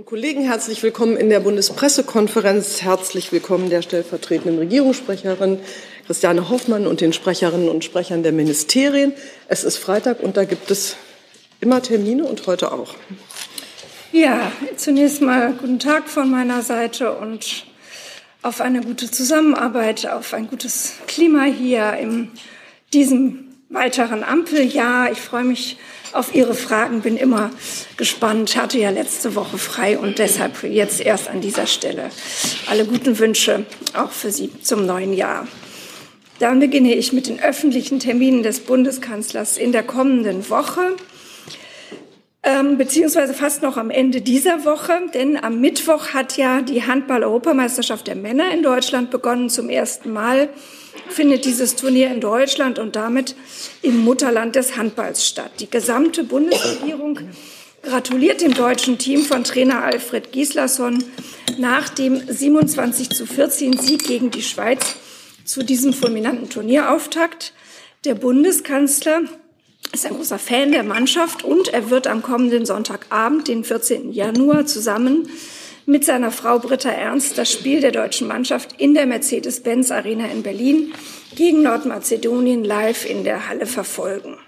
und Kollegen, herzlich willkommen in der Bundespressekonferenz. Herzlich willkommen der stellvertretenden Regierungssprecherin Christiane Hoffmann und den Sprecherinnen und Sprechern der Ministerien. Es ist Freitag und da gibt es immer Termine und heute auch. Ja, zunächst mal guten Tag von meiner Seite und auf eine gute Zusammenarbeit, auf ein gutes Klima hier in diesem weiteren Ampeljahr. Ich freue mich auf Ihre Fragen, bin immer gespannt, hatte ja letzte Woche frei und deshalb jetzt erst an dieser Stelle. Alle guten Wünsche auch für Sie zum neuen Jahr. Dann beginne ich mit den öffentlichen Terminen des Bundeskanzlers in der kommenden Woche ähm, beziehungsweise fast noch am Ende dieser Woche, denn am Mittwoch hat ja die Handball-Europameisterschaft der Männer in Deutschland begonnen. Zum ersten Mal findet dieses Turnier in Deutschland und damit im Mutterland des Handballs statt. Die gesamte Bundesregierung gratuliert dem deutschen Team von Trainer Alfred Gislason nach dem 27 zu 14 Sieg gegen die Schweiz zu diesem fulminanten Turnierauftakt. Der Bundeskanzler ist ein großer Fan der Mannschaft und er wird am kommenden Sonntagabend, den 14. Januar, zusammen mit seiner Frau Britta Ernst das Spiel der deutschen Mannschaft in der Mercedes-Benz Arena in Berlin gegen Nordmazedonien live in der Halle verfolgen.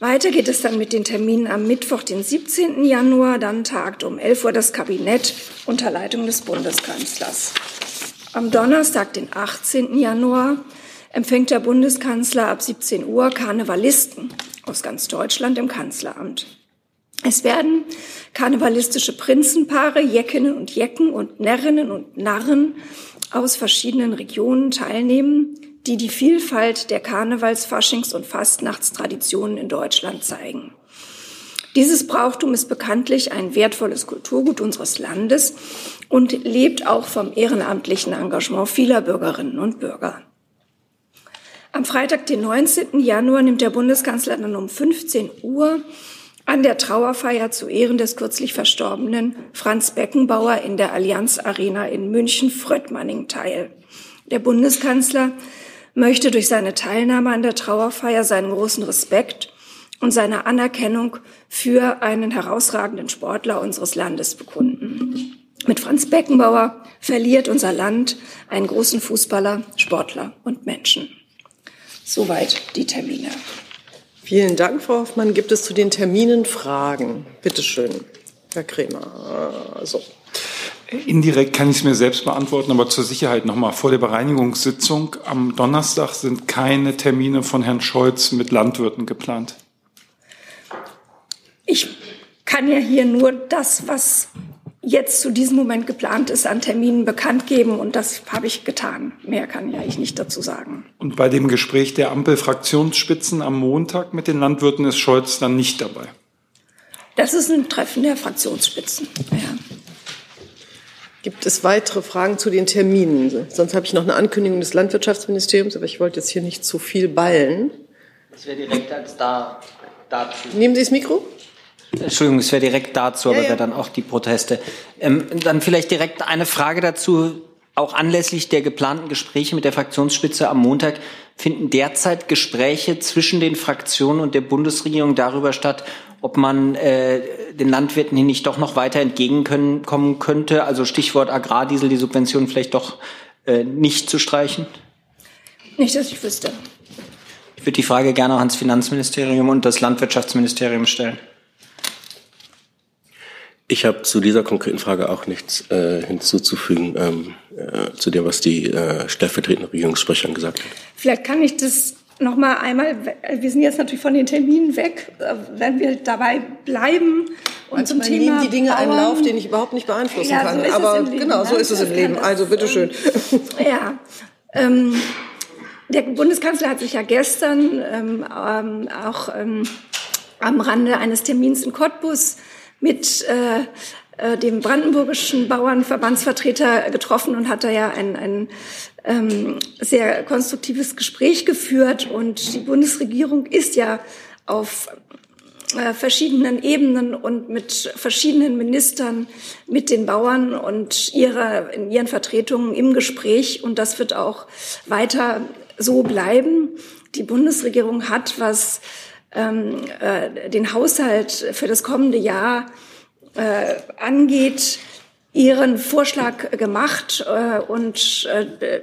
Weiter geht es dann mit den Terminen am Mittwoch, den 17. Januar. Dann tagt um 11 Uhr das Kabinett unter Leitung des Bundeskanzlers. Am Donnerstag, den 18. Januar, empfängt der Bundeskanzler ab 17 Uhr Karnevalisten aus ganz Deutschland im Kanzleramt. Es werden karnevalistische Prinzenpaare, Jeckinnen und Jecken und Närrinnen und Narren aus verschiedenen Regionen teilnehmen, die die Vielfalt der Karnevals-, Faschings- und Fastnachtstraditionen in Deutschland zeigen. Dieses Brauchtum ist bekanntlich ein wertvolles Kulturgut unseres Landes und lebt auch vom ehrenamtlichen Engagement vieler Bürgerinnen und Bürger. Am Freitag, den 19. Januar, nimmt der Bundeskanzler dann um 15 Uhr an der Trauerfeier zu Ehren des kürzlich verstorbenen Franz Beckenbauer in der Allianz Arena in München Fröttmanning teil. Der Bundeskanzler möchte durch seine Teilnahme an der Trauerfeier seinen großen Respekt und seine Anerkennung für einen herausragenden Sportler unseres Landes bekunden. Mit Franz Beckenbauer verliert unser Land einen großen Fußballer, Sportler und Menschen. Soweit die Termine. Vielen Dank, Frau Hoffmann. Gibt es zu den Terminen Fragen? Bitte schön, Herr Kremer. So. Indirekt kann ich es mir selbst beantworten, aber zur Sicherheit nochmal. Vor der Bereinigungssitzung am Donnerstag sind keine Termine von Herrn Scholz mit Landwirten geplant. Ich kann ja hier nur das, was jetzt zu diesem Moment geplant ist, an Terminen bekannt geben. Und das habe ich getan. Mehr kann ja ich nicht dazu sagen. Und bei dem Gespräch der Ampel-Fraktionsspitzen am Montag mit den Landwirten ist Scholz dann nicht dabei? Das ist ein Treffen der Fraktionsspitzen. Ja. Gibt es weitere Fragen zu den Terminen? Sonst habe ich noch eine Ankündigung des Landwirtschaftsministeriums, aber ich wollte jetzt hier nicht zu viel ballen. Das wäre direkt als da, dazu. Nehmen Sie das Mikro? Entschuldigung, es wäre direkt dazu, aber ja, ja. wäre dann auch die Proteste. Ähm, dann vielleicht direkt eine Frage dazu. Auch anlässlich der geplanten Gespräche mit der Fraktionsspitze am Montag finden derzeit Gespräche zwischen den Fraktionen und der Bundesregierung darüber statt, ob man äh, den Landwirten hier nicht doch noch weiter entgegenkommen könnte. Also Stichwort Agrardiesel, die Subventionen vielleicht doch äh, nicht zu streichen? Nicht, dass ich wüsste. Ich würde die Frage gerne auch ans Finanzministerium und das Landwirtschaftsministerium stellen. Ich habe zu dieser konkreten Frage auch nichts äh, hinzuzufügen, ähm, äh, zu dem, was die äh, stellvertretende Regierungssprecherin gesagt hat. Vielleicht kann ich das noch mal einmal, wir sind jetzt natürlich von den Terminen weg, äh, wenn wir dabei bleiben und also zum Thema die Dinge einen Lauf, den ich überhaupt nicht beeinflussen ja, kann. So Aber genau, so ist es im Leben. Also bitteschön. Ja. Ähm, der Bundeskanzler hat sich ja gestern ähm, ähm, auch ähm, am Rande eines Termins in Cottbus mit äh, äh, dem brandenburgischen Bauernverbandsvertreter getroffen und hat da ja ein, ein ähm, sehr konstruktives Gespräch geführt. Und die Bundesregierung ist ja auf äh, verschiedenen Ebenen und mit verschiedenen Ministern, mit den Bauern und ihrer, in ihren Vertretungen im Gespräch. Und das wird auch weiter so bleiben. Die Bundesregierung hat, was ähm, äh, den Haushalt für das kommende Jahr äh, angeht, ihren Vorschlag gemacht äh, und äh,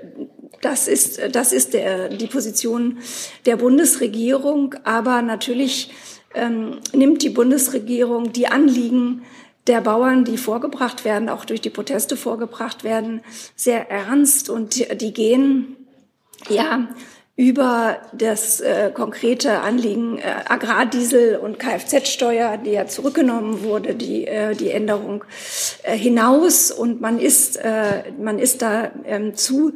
das ist, das ist der, die Position der Bundesregierung. Aber natürlich ähm, nimmt die Bundesregierung die Anliegen der Bauern, die vorgebracht werden, auch durch die Proteste vorgebracht werden, sehr ernst und die, die gehen ja über das äh, konkrete Anliegen äh, Agrardiesel und Kfz-Steuer, die ja zurückgenommen wurde, die, äh, die Änderung äh, hinaus. Und man ist, äh, man ist da ähm, zu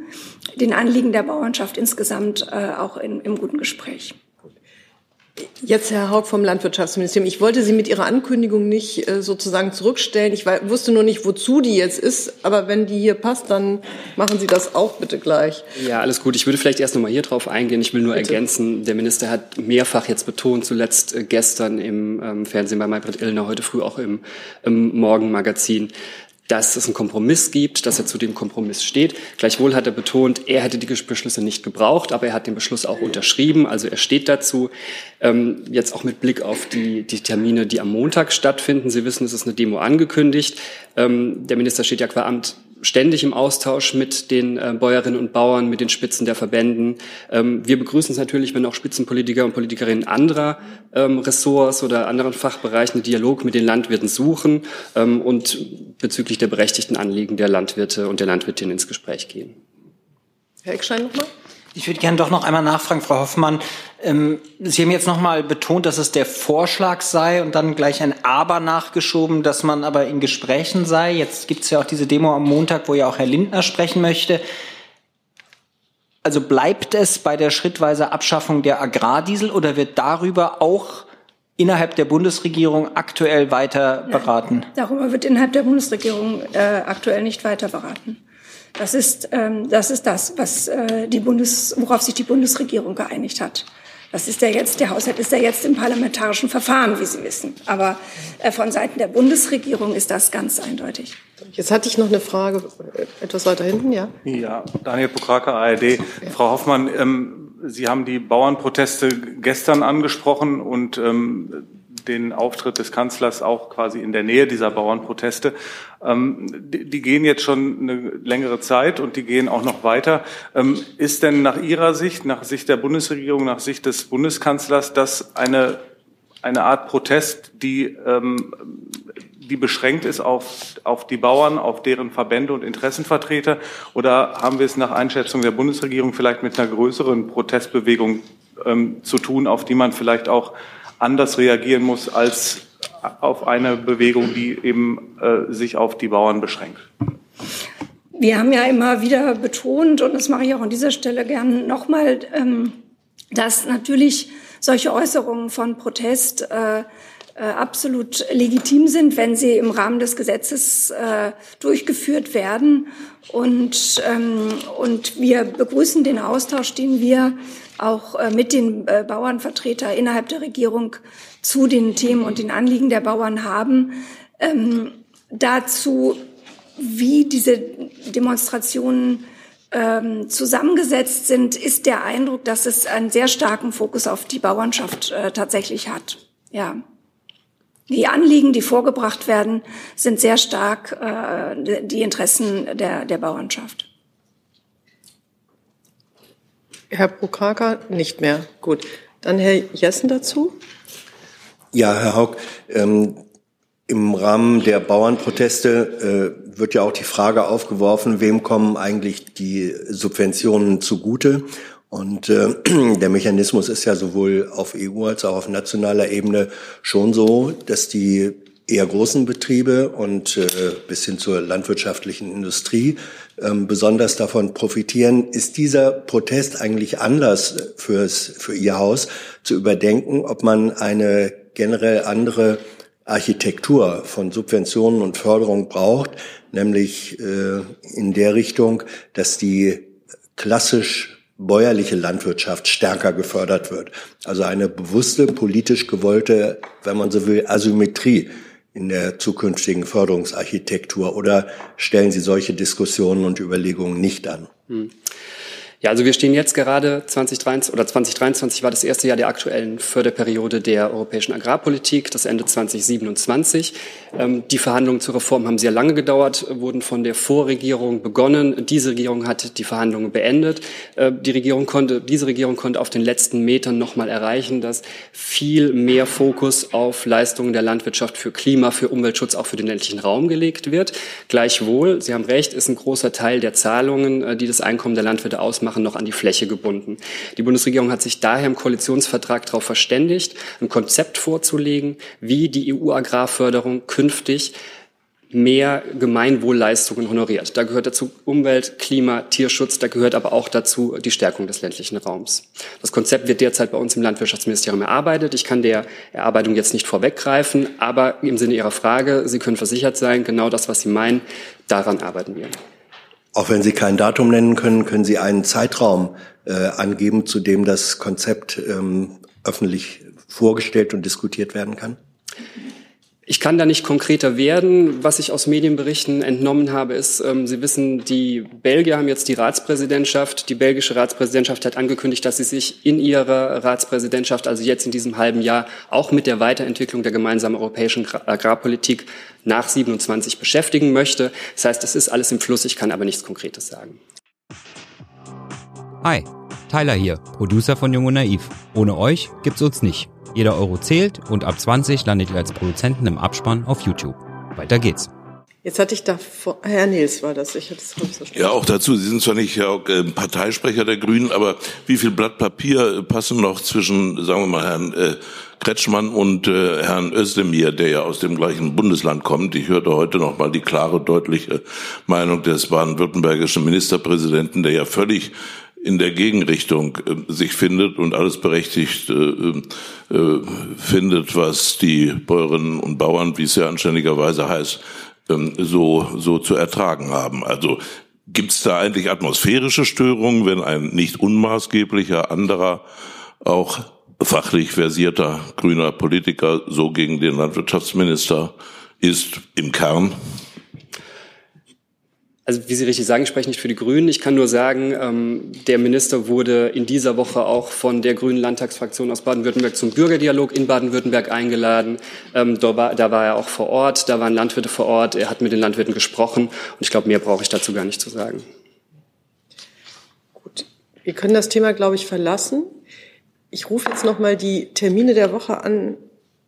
den Anliegen der Bauernschaft insgesamt äh, auch in, im guten Gespräch. Jetzt Herr Haug vom Landwirtschaftsministerium. Ich wollte Sie mit Ihrer Ankündigung nicht äh, sozusagen zurückstellen. Ich wusste nur nicht, wozu die jetzt ist. Aber wenn die hier passt, dann machen Sie das auch bitte gleich. Ja, alles gut. Ich würde vielleicht erst noch mal hier drauf eingehen. Ich will nur bitte. ergänzen, der Minister hat mehrfach jetzt betont, zuletzt äh, gestern im ähm, Fernsehen bei Maybrit Illner, heute früh auch im, im Morgenmagazin, dass es einen Kompromiss gibt, dass er zu dem Kompromiss steht. Gleichwohl hat er betont, er hätte die Beschlüsse nicht gebraucht, aber er hat den Beschluss auch unterschrieben, also er steht dazu. Ähm, jetzt auch mit Blick auf die, die Termine, die am Montag stattfinden. Sie wissen, es ist eine Demo angekündigt. Ähm, der Minister steht ja qua Amt ständig im Austausch mit den äh, Bäuerinnen und Bauern, mit den Spitzen der Verbänden. Ähm, wir begrüßen es natürlich, wenn auch Spitzenpolitiker und Politikerinnen anderer ähm, Ressorts oder anderen Fachbereichen einen Dialog mit den Landwirten suchen ähm, und bezüglich der berechtigten Anliegen der Landwirte und der Landwirtinnen ins Gespräch gehen. Herr Eckstein nochmal. Ich würde gerne doch noch einmal nachfragen, Frau Hoffmann. Ähm, Sie haben jetzt noch mal betont, dass es der Vorschlag sei und dann gleich ein Aber nachgeschoben, dass man aber in Gesprächen sei. Jetzt gibt es ja auch diese Demo am Montag, wo ja auch Herr Lindner sprechen möchte. Also bleibt es bei der schrittweise Abschaffung der Agrardiesel oder wird darüber auch innerhalb der Bundesregierung aktuell weiter beraten? Nein, darüber wird innerhalb der Bundesregierung äh, aktuell nicht weiter beraten. Das ist, ähm, das, ist das, was, äh, die Bundes, worauf sich die Bundesregierung geeinigt hat. Das ist ja jetzt, der Haushalt ist ja jetzt im parlamentarischen Verfahren, wie Sie wissen. Aber äh, von Seiten der Bundesregierung ist das ganz eindeutig. Jetzt hatte ich noch eine Frage, äh, etwas weiter hinten, ja? Ja, Daniel Pokrake, ARD. Ja. Frau Hoffmann, ähm, Sie haben die Bauernproteste gestern angesprochen und ähm, den Auftritt des Kanzlers auch quasi in der Nähe dieser Bauernproteste. Ähm, die, die, gehen jetzt schon eine längere Zeit und die gehen auch noch weiter. Ähm, ist denn nach Ihrer Sicht, nach Sicht der Bundesregierung, nach Sicht des Bundeskanzlers, das eine, eine Art Protest, die, ähm, die beschränkt ist auf, auf die Bauern, auf deren Verbände und Interessenvertreter? Oder haben wir es nach Einschätzung der Bundesregierung vielleicht mit einer größeren Protestbewegung ähm, zu tun, auf die man vielleicht auch anders reagieren muss als auf eine Bewegung, die eben äh, sich auf die Bauern beschränkt. Wir haben ja immer wieder betont, und das mache ich auch an dieser Stelle gern nochmal, ähm, dass natürlich solche Äußerungen von Protest äh, äh, absolut legitim sind, wenn sie im Rahmen des Gesetzes äh, durchgeführt werden. Und, ähm, und wir begrüßen den Austausch, den wir auch äh, mit den äh, Bauernvertretern innerhalb der Regierung zu den Themen und den Anliegen der Bauern haben. Ähm, dazu, wie diese Demonstrationen ähm, zusammengesetzt sind, ist der Eindruck, dass es einen sehr starken Fokus auf die Bauernschaft äh, tatsächlich hat. Ja. Die Anliegen, die vorgebracht werden, sind sehr stark äh, die Interessen der, der Bauernschaft. Herr Prokraka nicht mehr. Gut. Dann Herr Jessen dazu. Ja, Herr Haug, ähm, im Rahmen der Bauernproteste äh, wird ja auch die Frage aufgeworfen, wem kommen eigentlich die Subventionen zugute? Und äh, der Mechanismus ist ja sowohl auf EU als auch auf nationaler Ebene schon so, dass die eher großen Betriebe und äh, bis hin zur landwirtschaftlichen Industrie ähm, besonders davon profitieren. Ist dieser Protest eigentlich Anlass fürs, für Ihr Haus zu überdenken, ob man eine generell andere Architektur von Subventionen und Förderung braucht, nämlich äh, in der Richtung, dass die klassisch bäuerliche Landwirtschaft stärker gefördert wird. Also eine bewusste, politisch gewollte, wenn man so will, Asymmetrie in der zukünftigen Förderungsarchitektur oder stellen Sie solche Diskussionen und Überlegungen nicht an? Hm. Ja, also wir stehen jetzt gerade 2023 oder 2023 war das erste Jahr der aktuellen Förderperiode der europäischen Agrarpolitik, das Ende 2027. Ähm, die Verhandlungen zur Reform haben sehr lange gedauert, wurden von der Vorregierung begonnen. Diese Regierung hat die Verhandlungen beendet. Äh, die Regierung konnte, diese Regierung konnte auf den letzten Metern nochmal erreichen, dass viel mehr Fokus auf Leistungen der Landwirtschaft für Klima, für Umweltschutz, auch für den ländlichen Raum gelegt wird. Gleichwohl, Sie haben recht, ist ein großer Teil der Zahlungen, äh, die das Einkommen der Landwirte ausmachen, machen, noch an die Fläche gebunden. Die Bundesregierung hat sich daher im Koalitionsvertrag darauf verständigt, ein Konzept vorzulegen, wie die EU-Agrarförderung künftig mehr Gemeinwohlleistungen honoriert. Da gehört dazu Umwelt, Klima, Tierschutz, da gehört aber auch dazu die Stärkung des ländlichen Raums. Das Konzept wird derzeit bei uns im Landwirtschaftsministerium erarbeitet. Ich kann der Erarbeitung jetzt nicht vorweggreifen, aber im Sinne Ihrer Frage, Sie können versichert sein, genau das, was Sie meinen, daran arbeiten wir. Auch wenn Sie kein Datum nennen können, können Sie einen Zeitraum äh, angeben, zu dem das Konzept ähm, öffentlich vorgestellt und diskutiert werden kann? Ich kann da nicht konkreter werden. Was ich aus Medienberichten entnommen habe, ist, ähm, Sie wissen, die Belgier haben jetzt die Ratspräsidentschaft. Die belgische Ratspräsidentschaft hat angekündigt, dass sie sich in ihrer Ratspräsidentschaft, also jetzt in diesem halben Jahr, auch mit der Weiterentwicklung der gemeinsamen europäischen Agrarpolitik nach 27 beschäftigen möchte. Das heißt, es ist alles im Fluss. Ich kann aber nichts Konkretes sagen. Hi, Tyler hier, Producer von Jung und Naiv. Ohne euch gibt's uns nicht. Jeder Euro zählt und ab 20 landet ihr als Produzenten im Abspann auf YouTube. Weiter geht's. Jetzt hatte ich da vor, Herr Nils war das, ich hatte es so Ja, auch dazu. Sie sind zwar nicht auch, äh, Parteisprecher der Grünen, aber wie viel Blatt Papier passen noch zwischen, sagen wir mal, Herrn äh, Kretschmann und äh, Herrn Özdemir, der ja aus dem gleichen Bundesland kommt. Ich hörte heute noch mal die klare, deutliche Meinung des baden-württembergischen Ministerpräsidenten, der ja völlig in der Gegenrichtung äh, sich findet und alles berechtigt äh, äh, findet, was die Bäuerinnen und Bauern, wie es ja anständigerweise heißt, ähm, so, so zu ertragen haben. Also gibt es da eigentlich atmosphärische Störungen, wenn ein nicht unmaßgeblicher anderer, auch fachlich versierter grüner Politiker so gegen den Landwirtschaftsminister ist im Kern? Also wie Sie richtig sagen, ich spreche nicht für die Grünen. Ich kann nur sagen, ähm, der Minister wurde in dieser Woche auch von der Grünen Landtagsfraktion aus Baden-Württemberg zum Bürgerdialog in Baden-Württemberg eingeladen. Ähm, da, war, da war er auch vor Ort, da waren Landwirte vor Ort, er hat mit den Landwirten gesprochen und ich glaube, mehr brauche ich dazu gar nicht zu sagen. Gut, wir können das Thema, glaube ich, verlassen. Ich rufe jetzt noch mal die Termine der Woche an,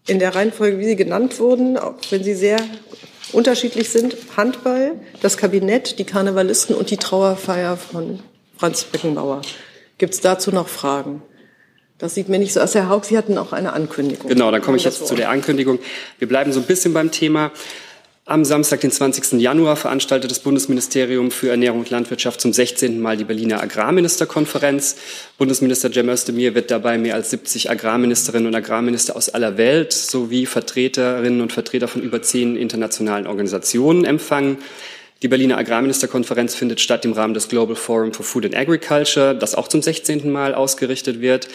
in der Reihenfolge, wie sie genannt wurden, auch wenn sie sehr unterschiedlich sind. Handball, das Kabinett, die Karnevalisten und die Trauerfeier von Franz Beckenbauer. Gibt es dazu noch Fragen? Das sieht mir nicht so aus. Herr Haug, Sie hatten auch eine Ankündigung. Genau, dann komme ich jetzt zu der Ankündigung. Wir bleiben so ein bisschen beim Thema. Am Samstag, den 20. Januar, veranstaltet das Bundesministerium für Ernährung und Landwirtschaft zum 16. Mal die Berliner Agrarministerkonferenz. Bundesminister Cem Özdemir wird dabei mehr als 70 Agrarministerinnen und Agrarminister aus aller Welt sowie Vertreterinnen und Vertreter von über zehn internationalen Organisationen empfangen. Die Berliner Agrarministerkonferenz findet statt im Rahmen des Global Forum for Food and Agriculture, das auch zum 16. Mal ausgerichtet wird.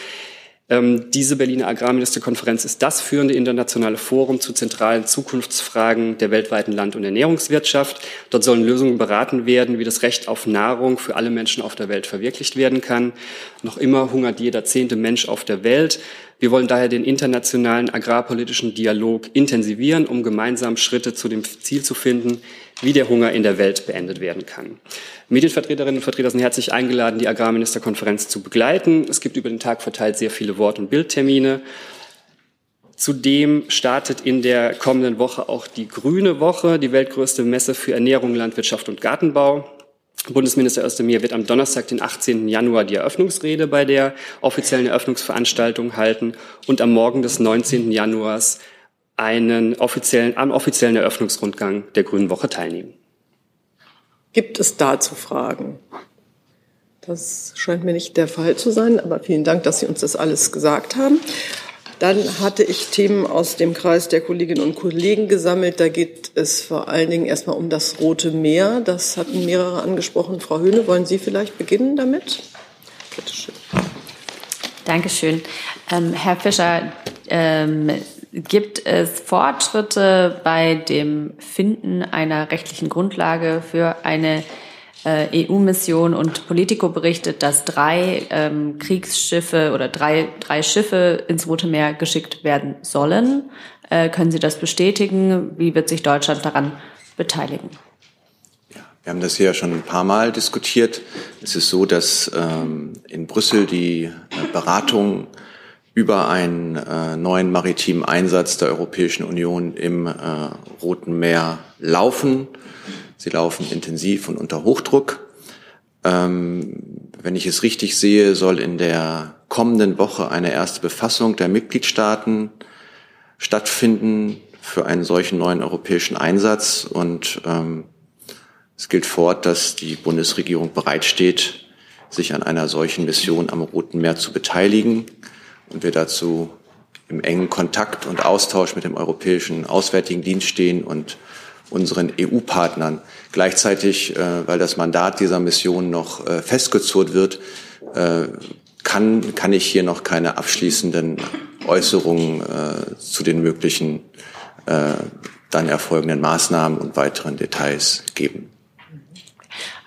Ähm, diese Berliner Agrarministerkonferenz ist das führende internationale Forum zu zentralen Zukunftsfragen der weltweiten Land- und Ernährungswirtschaft. Dort sollen Lösungen beraten werden, wie das Recht auf Nahrung für alle Menschen auf der Welt verwirklicht werden kann. Noch immer hungert jeder zehnte Mensch auf der Welt. Wir wollen daher den internationalen agrarpolitischen Dialog intensivieren, um gemeinsam Schritte zu dem Ziel zu finden, wie der Hunger in der Welt beendet werden kann. Medienvertreterinnen und Vertreter sind herzlich eingeladen, die Agrarministerkonferenz zu begleiten. Es gibt über den Tag verteilt sehr viele Wort- und Bildtermine. Zudem startet in der kommenden Woche auch die Grüne Woche, die weltgrößte Messe für Ernährung, Landwirtschaft und Gartenbau. Bundesminister Özdemir wird am Donnerstag, den 18. Januar, die Eröffnungsrede bei der offiziellen Eröffnungsveranstaltung halten und am Morgen des 19. Januars einen offiziellen, am offiziellen Eröffnungsrundgang der Grünen Woche teilnehmen. Gibt es dazu Fragen? Das scheint mir nicht der Fall zu sein, aber vielen Dank, dass Sie uns das alles gesagt haben. Dann hatte ich Themen aus dem Kreis der Kolleginnen und Kollegen gesammelt. Da geht es vor allen Dingen erstmal um das Rote Meer. Das hatten mehrere angesprochen. Frau Höhne, wollen Sie vielleicht beginnen damit? Bitte schön. Dankeschön. Ähm, Herr Fischer, ähm, Gibt es Fortschritte bei dem Finden einer rechtlichen Grundlage für eine äh, EU-Mission und Politico berichtet, dass drei ähm, Kriegsschiffe oder drei, drei Schiffe ins Rote Meer geschickt werden sollen. Äh, können Sie das bestätigen? Wie wird sich Deutschland daran beteiligen? Wir haben das hier schon ein paar Mal diskutiert. Es ist so, dass ähm, in Brüssel die äh, Beratungen über einen äh, neuen maritimen Einsatz der Europäischen Union im äh, Roten Meer laufen. Sie laufen intensiv und unter Hochdruck. Ähm, wenn ich es richtig sehe, soll in der kommenden Woche eine erste Befassung der Mitgliedstaaten stattfinden für einen solchen neuen europäischen Einsatz. Und ähm, es gilt fort, dass die Bundesregierung bereitsteht, sich an einer solchen Mission am Roten Meer zu beteiligen und wir dazu im engen Kontakt und Austausch mit dem Europäischen Auswärtigen Dienst stehen und unseren EU-Partnern. Gleichzeitig, äh, weil das Mandat dieser Mission noch äh, festgezurrt wird, äh, kann, kann ich hier noch keine abschließenden Äußerungen äh, zu den möglichen äh, dann erfolgenden Maßnahmen und weiteren Details geben.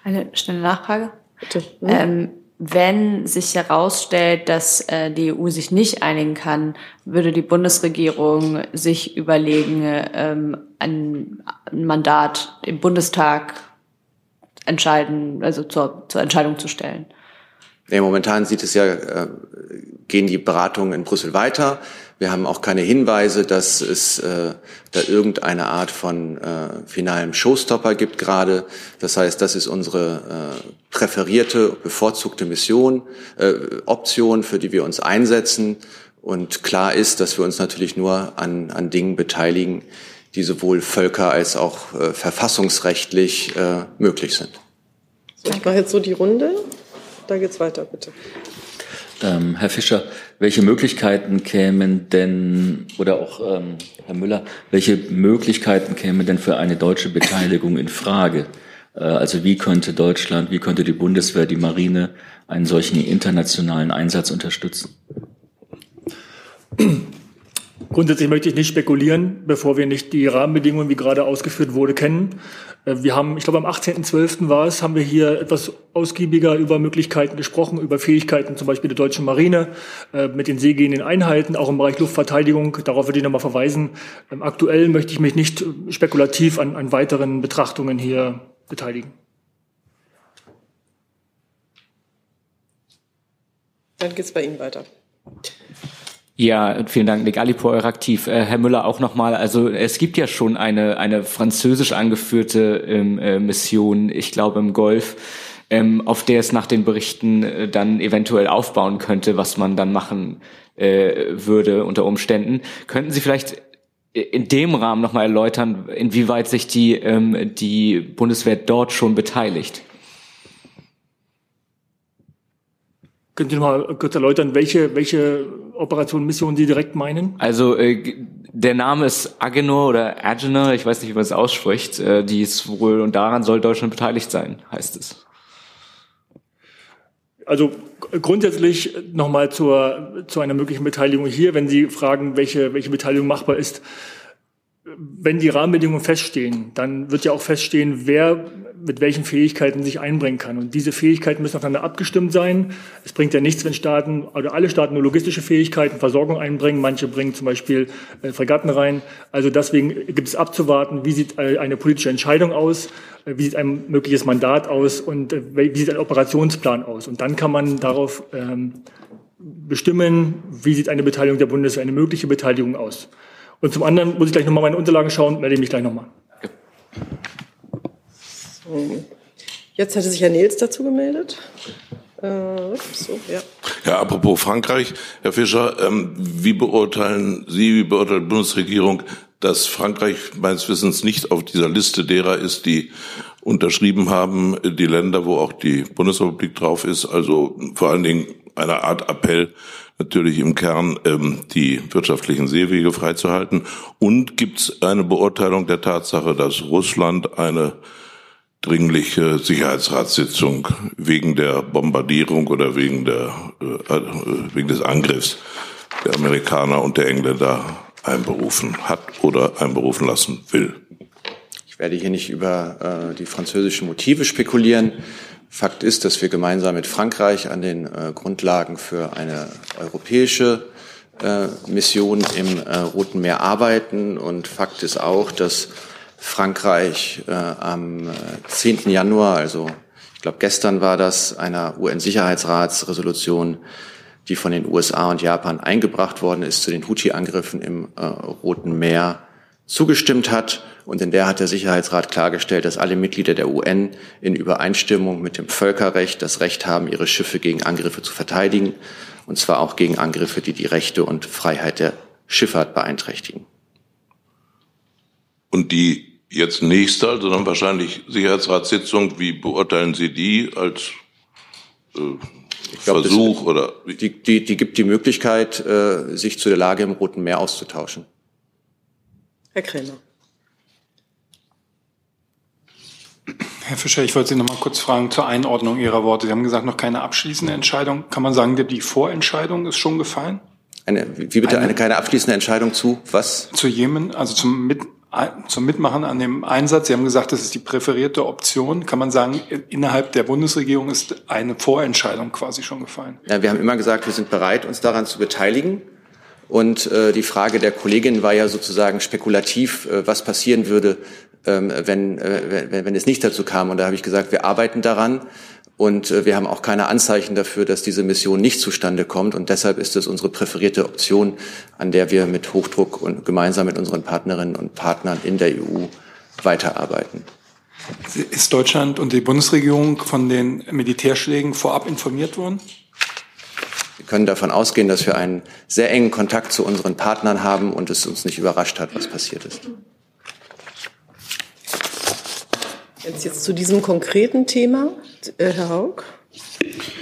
Eine schnelle Nachfrage. Bitte. Ähm, wenn sich herausstellt, dass äh, die EU sich nicht einigen kann, würde die Bundesregierung sich überlegen, ähm, ein, ein Mandat im Bundestag entscheiden, also zur, zur Entscheidung zu stellen. Ja, momentan sieht es ja, äh, gehen die Beratungen in Brüssel weiter. Wir haben auch keine Hinweise, dass es äh, da irgendeine Art von äh, finalem Showstopper gibt gerade. Das heißt, das ist unsere äh, präferierte, bevorzugte Mission, äh, Option, für die wir uns einsetzen. Und klar ist, dass wir uns natürlich nur an, an Dingen beteiligen, die sowohl völker- als auch äh, verfassungsrechtlich äh, möglich sind. So, ich mache jetzt so die Runde. Da geht's weiter, bitte. Ähm, Herr Fischer, welche Möglichkeiten kämen denn, oder auch ähm, Herr Müller, welche Möglichkeiten kämen denn für eine deutsche Beteiligung in Frage? Äh, also wie könnte Deutschland, wie könnte die Bundeswehr, die Marine einen solchen internationalen Einsatz unterstützen? Grundsätzlich möchte ich nicht spekulieren, bevor wir nicht die Rahmenbedingungen, wie gerade ausgeführt wurde, kennen. Äh, wir haben, ich glaube, am 18.12. war es, haben wir hier etwas ausgiebiger über Möglichkeiten gesprochen, über Fähigkeiten zum Beispiel der deutschen Marine äh, mit den seegehenden Einheiten, auch im Bereich Luftverteidigung. Darauf würde ich nochmal verweisen. Ähm, aktuell möchte ich mich nicht spekulativ an, an weiteren Betrachtungen hier beteiligen. Dann geht es bei Ihnen weiter. Ja, vielen Dank, Nick Alipur, Euraktiv. Äh, Herr Müller auch nochmal, also es gibt ja schon eine, eine französisch angeführte ähm, äh, Mission, ich glaube im Golf, ähm, auf der es nach den Berichten äh, dann eventuell aufbauen könnte, was man dann machen äh, würde unter Umständen. Könnten Sie vielleicht in dem Rahmen nochmal erläutern, inwieweit sich die, ähm, die Bundeswehr dort schon beteiligt? Können Sie noch mal kurz erläutern, welche, welche Operation, Mission Sie direkt meinen? Also äh, der Name ist Agenor oder Agenor, ich weiß nicht, wie man es ausspricht. Äh, die ist wohl und daran soll Deutschland beteiligt sein, heißt es. Also grundsätzlich nochmal zur, zu einer möglichen Beteiligung hier, wenn Sie fragen, welche, welche Beteiligung machbar ist. Wenn die Rahmenbedingungen feststehen, dann wird ja auch feststehen, wer mit welchen Fähigkeiten sich einbringen kann. Und diese Fähigkeiten müssen aufeinander abgestimmt sein. Es bringt ja nichts, wenn Staaten oder alle Staaten nur logistische Fähigkeiten, Versorgung einbringen. Manche bringen zum Beispiel äh, Fregatten rein. Also deswegen gibt es abzuwarten, wie sieht äh, eine politische Entscheidung aus, äh, wie sieht ein mögliches Mandat aus und äh, wie sieht ein Operationsplan aus. Und dann kann man darauf ähm, bestimmen, wie sieht eine Beteiligung der Bundeswehr, eine mögliche Beteiligung aus. Und zum anderen muss ich gleich nochmal meine Unterlagen schauen, melde mich gleich nochmal. Jetzt hatte sich Herr Nils dazu gemeldet. Äh, so, ja. ja, apropos Frankreich, Herr Fischer, ähm, wie beurteilen Sie, wie beurteilt die Bundesregierung, dass Frankreich meines Wissens nicht auf dieser Liste derer ist, die unterschrieben haben, die Länder, wo auch die Bundesrepublik drauf ist, also vor allen Dingen eine Art Appell, natürlich im Kern ähm, die wirtschaftlichen Seewege freizuhalten. Und gibt es eine Beurteilung der Tatsache, dass Russland eine dringliche Sicherheitsratssitzung wegen der Bombardierung oder wegen, der, äh, wegen des Angriffs der Amerikaner und der Engländer einberufen hat oder einberufen lassen will. werde hier nicht über äh, die französischen Motive spekulieren. Fakt ist, dass wir gemeinsam mit Frankreich an den äh, Grundlagen für eine europäische äh, Mission im äh, Roten Meer arbeiten. Und Fakt ist auch, dass Frankreich äh, am 10. Äh, Januar, also ich glaube gestern war das, einer UN-Sicherheitsratsresolution, die von den USA und Japan eingebracht worden ist, zu den Houthi-Angriffen im äh, Roten Meer zugestimmt hat. Und in der hat der Sicherheitsrat klargestellt, dass alle Mitglieder der UN in Übereinstimmung mit dem Völkerrecht das Recht haben, ihre Schiffe gegen Angriffe zu verteidigen, und zwar auch gegen Angriffe, die die Rechte und Freiheit der Schifffahrt beeinträchtigen. Und die jetzt nächste, also dann wahrscheinlich Sicherheitsratssitzung, wie beurteilen Sie die als äh, glaub, Versuch das, oder? Die, die, die gibt die Möglichkeit, äh, sich zu der Lage im Roten Meer auszutauschen. Herr Krämer. Herr Fischer, ich wollte Sie noch mal kurz fragen zur Einordnung Ihrer Worte. Sie haben gesagt, noch keine abschließende Entscheidung. Kann man sagen, die Vorentscheidung ist schon gefallen? Eine, wie bitte, eine, eine keine abschließende Entscheidung zu was? Zu Jemen, also zum, Mit, zum Mitmachen an dem Einsatz. Sie haben gesagt, das ist die präferierte Option. Kann man sagen, innerhalb der Bundesregierung ist eine Vorentscheidung quasi schon gefallen? Ja, wir haben immer gesagt, wir sind bereit, uns daran zu beteiligen. Und äh, die Frage der Kollegin war ja sozusagen spekulativ, äh, was passieren würde, ähm, wenn, äh, wenn, wenn es nicht dazu kam. Und da habe ich gesagt, wir arbeiten daran. Und äh, wir haben auch keine Anzeichen dafür, dass diese Mission nicht zustande kommt. Und deshalb ist es unsere präferierte Option, an der wir mit Hochdruck und gemeinsam mit unseren Partnerinnen und Partnern in der EU weiterarbeiten. Ist Deutschland und die Bundesregierung von den Militärschlägen vorab informiert worden? Wir können davon ausgehen, dass wir einen sehr engen Kontakt zu unseren Partnern haben und es uns nicht überrascht hat, was passiert ist. Es jetzt zu diesem konkreten Thema, Herr Haug,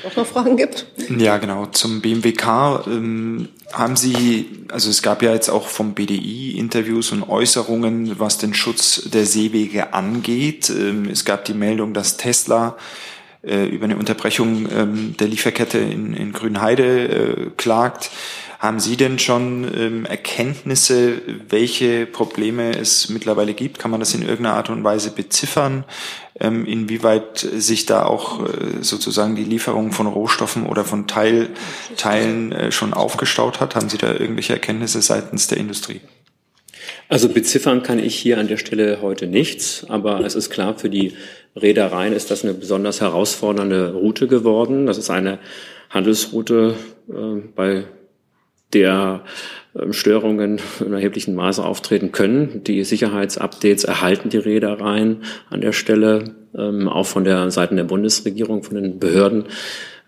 auch noch Fragen gibt? Ja, genau. Zum BMWK ähm, haben Sie, also es gab ja jetzt auch vom BDI Interviews und Äußerungen, was den Schutz der Seewege angeht. Ähm, es gab die Meldung, dass Tesla äh, über eine Unterbrechung ähm, der Lieferkette in, in Grünheide äh, klagt. Haben Sie denn schon ähm, Erkenntnisse, welche Probleme es mittlerweile gibt? Kann man das in irgendeiner Art und Weise beziffern? Ähm, inwieweit sich da auch äh, sozusagen die Lieferung von Rohstoffen oder von Teil, Teilen äh, schon aufgestaut hat? Haben Sie da irgendwelche Erkenntnisse seitens der Industrie? Also beziffern kann ich hier an der Stelle heute nichts, aber es ist klar, für die Reedereien ist das eine besonders herausfordernde Route geworden. Das ist eine Handelsroute, äh, bei der äh, Störungen in erheblichem Maße auftreten können. Die Sicherheitsupdates erhalten die Reedereien an der Stelle, ähm, auch von der Seite der Bundesregierung, von den Behörden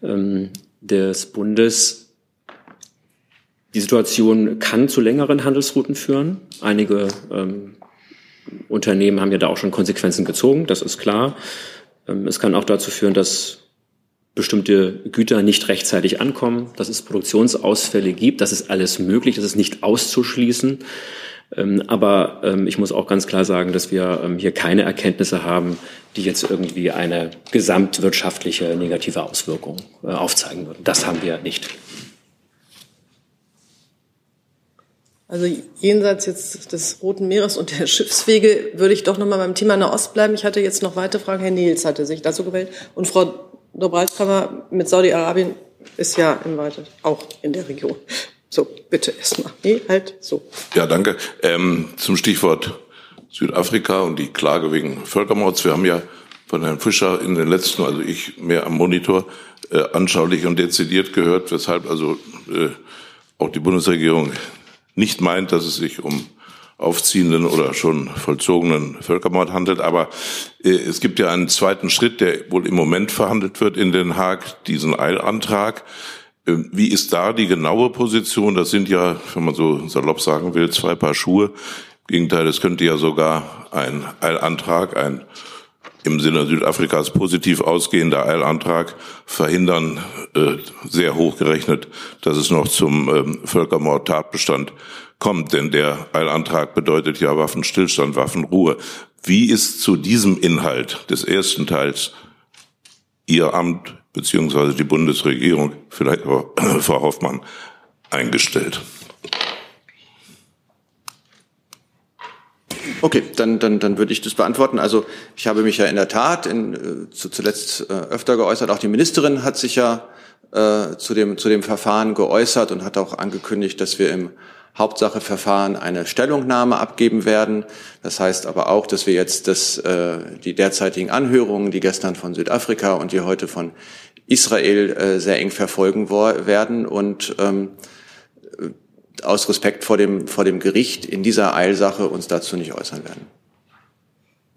ähm, des Bundes. Die Situation kann zu längeren Handelsrouten führen. Einige ähm, Unternehmen haben ja da auch schon Konsequenzen gezogen, das ist klar. Ähm, es kann auch dazu führen, dass bestimmte Güter nicht rechtzeitig ankommen, dass es Produktionsausfälle gibt. Das ist alles möglich, das ist nicht auszuschließen. Ähm, aber ähm, ich muss auch ganz klar sagen, dass wir hier keine Erkenntnisse haben, die jetzt irgendwie eine gesamtwirtschaftliche negative Auswirkung äh, aufzeigen würden. Das haben wir nicht. Also jenseits jetzt des Roten Meeres und der Schiffswege würde ich doch noch mal beim Thema Nahost bleiben. Ich hatte jetzt noch weitere Fragen. Herr Nils hatte sich dazu gewählt. Und Frau Dobralskammer mit Saudi-Arabien ist ja in Weite auch in der Region. So, bitte erstmal. Nee, halt so. Ja, danke. Ähm, zum Stichwort Südafrika und die Klage wegen Völkermords. Wir haben ja von Herrn Fischer in den letzten, also ich mehr am Monitor, äh, anschaulich und dezidiert gehört, weshalb also äh, auch die Bundesregierung nicht meint, dass es sich um aufziehenden oder schon vollzogenen Völkermord handelt. Aber äh, es gibt ja einen zweiten Schritt, der wohl im Moment verhandelt wird in Den Haag, diesen Eilantrag. Äh, wie ist da die genaue Position? Das sind ja, wenn man so salopp sagen will, zwei Paar Schuhe. Im Gegenteil, es könnte ja sogar ein Eilantrag, ein im Sinne Südafrikas positiv ausgehender Eilantrag verhindern, äh, sehr hoch gerechnet, dass es noch zum ähm, Völkermord-Tatbestand kommt. Denn der Eilantrag bedeutet ja Waffenstillstand, Waffenruhe. Wie ist zu diesem Inhalt des ersten Teils Ihr Amt beziehungsweise die Bundesregierung, vielleicht auch Frau Hoffmann, eingestellt? Okay, dann, dann, dann würde ich das beantworten. Also ich habe mich ja in der Tat in, äh, zu, zuletzt äh, öfter geäußert. Auch die Ministerin hat sich ja äh, zu, dem, zu dem Verfahren geäußert und hat auch angekündigt, dass wir im Hauptsacheverfahren eine Stellungnahme abgeben werden. Das heißt aber auch, dass wir jetzt das, äh, die derzeitigen Anhörungen, die gestern von Südafrika und die heute von Israel äh, sehr eng verfolgen werden und ähm, aus Respekt vor dem, vor dem Gericht in dieser Eilsache uns dazu nicht äußern werden.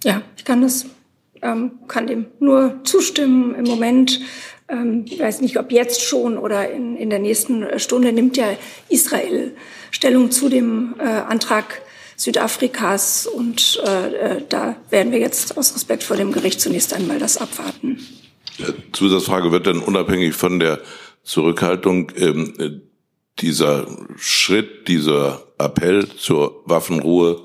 Ja, ich kann das, ähm, kann dem nur zustimmen. Im Moment, ähm, ich weiß nicht, ob jetzt schon oder in, in der nächsten Stunde nimmt ja Israel Stellung zu dem äh, Antrag Südafrikas und äh, äh da werden wir jetzt aus Respekt vor dem Gericht zunächst einmal das abwarten. Zusatzfrage wird dann unabhängig von der Zurückhaltung ähm, dieser Schritt, dieser Appell zur Waffenruhe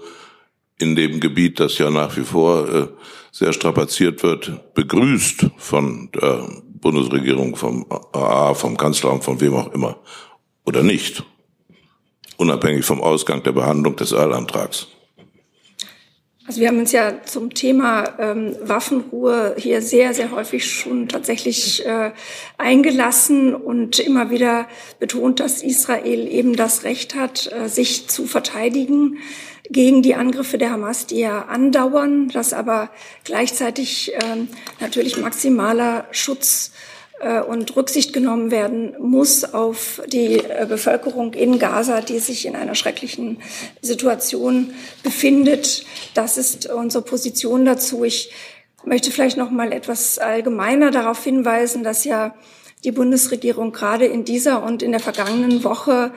in dem Gebiet, das ja nach wie vor äh, sehr strapaziert wird, begrüßt von der Bundesregierung, vom AA, vom Kanzleramt, von wem auch immer, oder nicht, unabhängig vom Ausgang der Behandlung des Eilantrags. Also wir haben uns ja zum Thema ähm, Waffenruhe hier sehr, sehr häufig schon tatsächlich äh, eingelassen und immer wieder betont, dass Israel eben das Recht hat, äh, sich zu verteidigen gegen die Angriffe der Hamas, die ja andauern, dass aber gleichzeitig äh, natürlich maximaler Schutz und Rücksicht genommen werden muss auf die äh, Bevölkerung in Gaza, die sich in einer schrecklichen Situation befindet. Das ist unsere Position dazu. Ich möchte vielleicht noch mal etwas allgemeiner darauf hinweisen, dass ja die Bundesregierung gerade in dieser und in der vergangenen Woche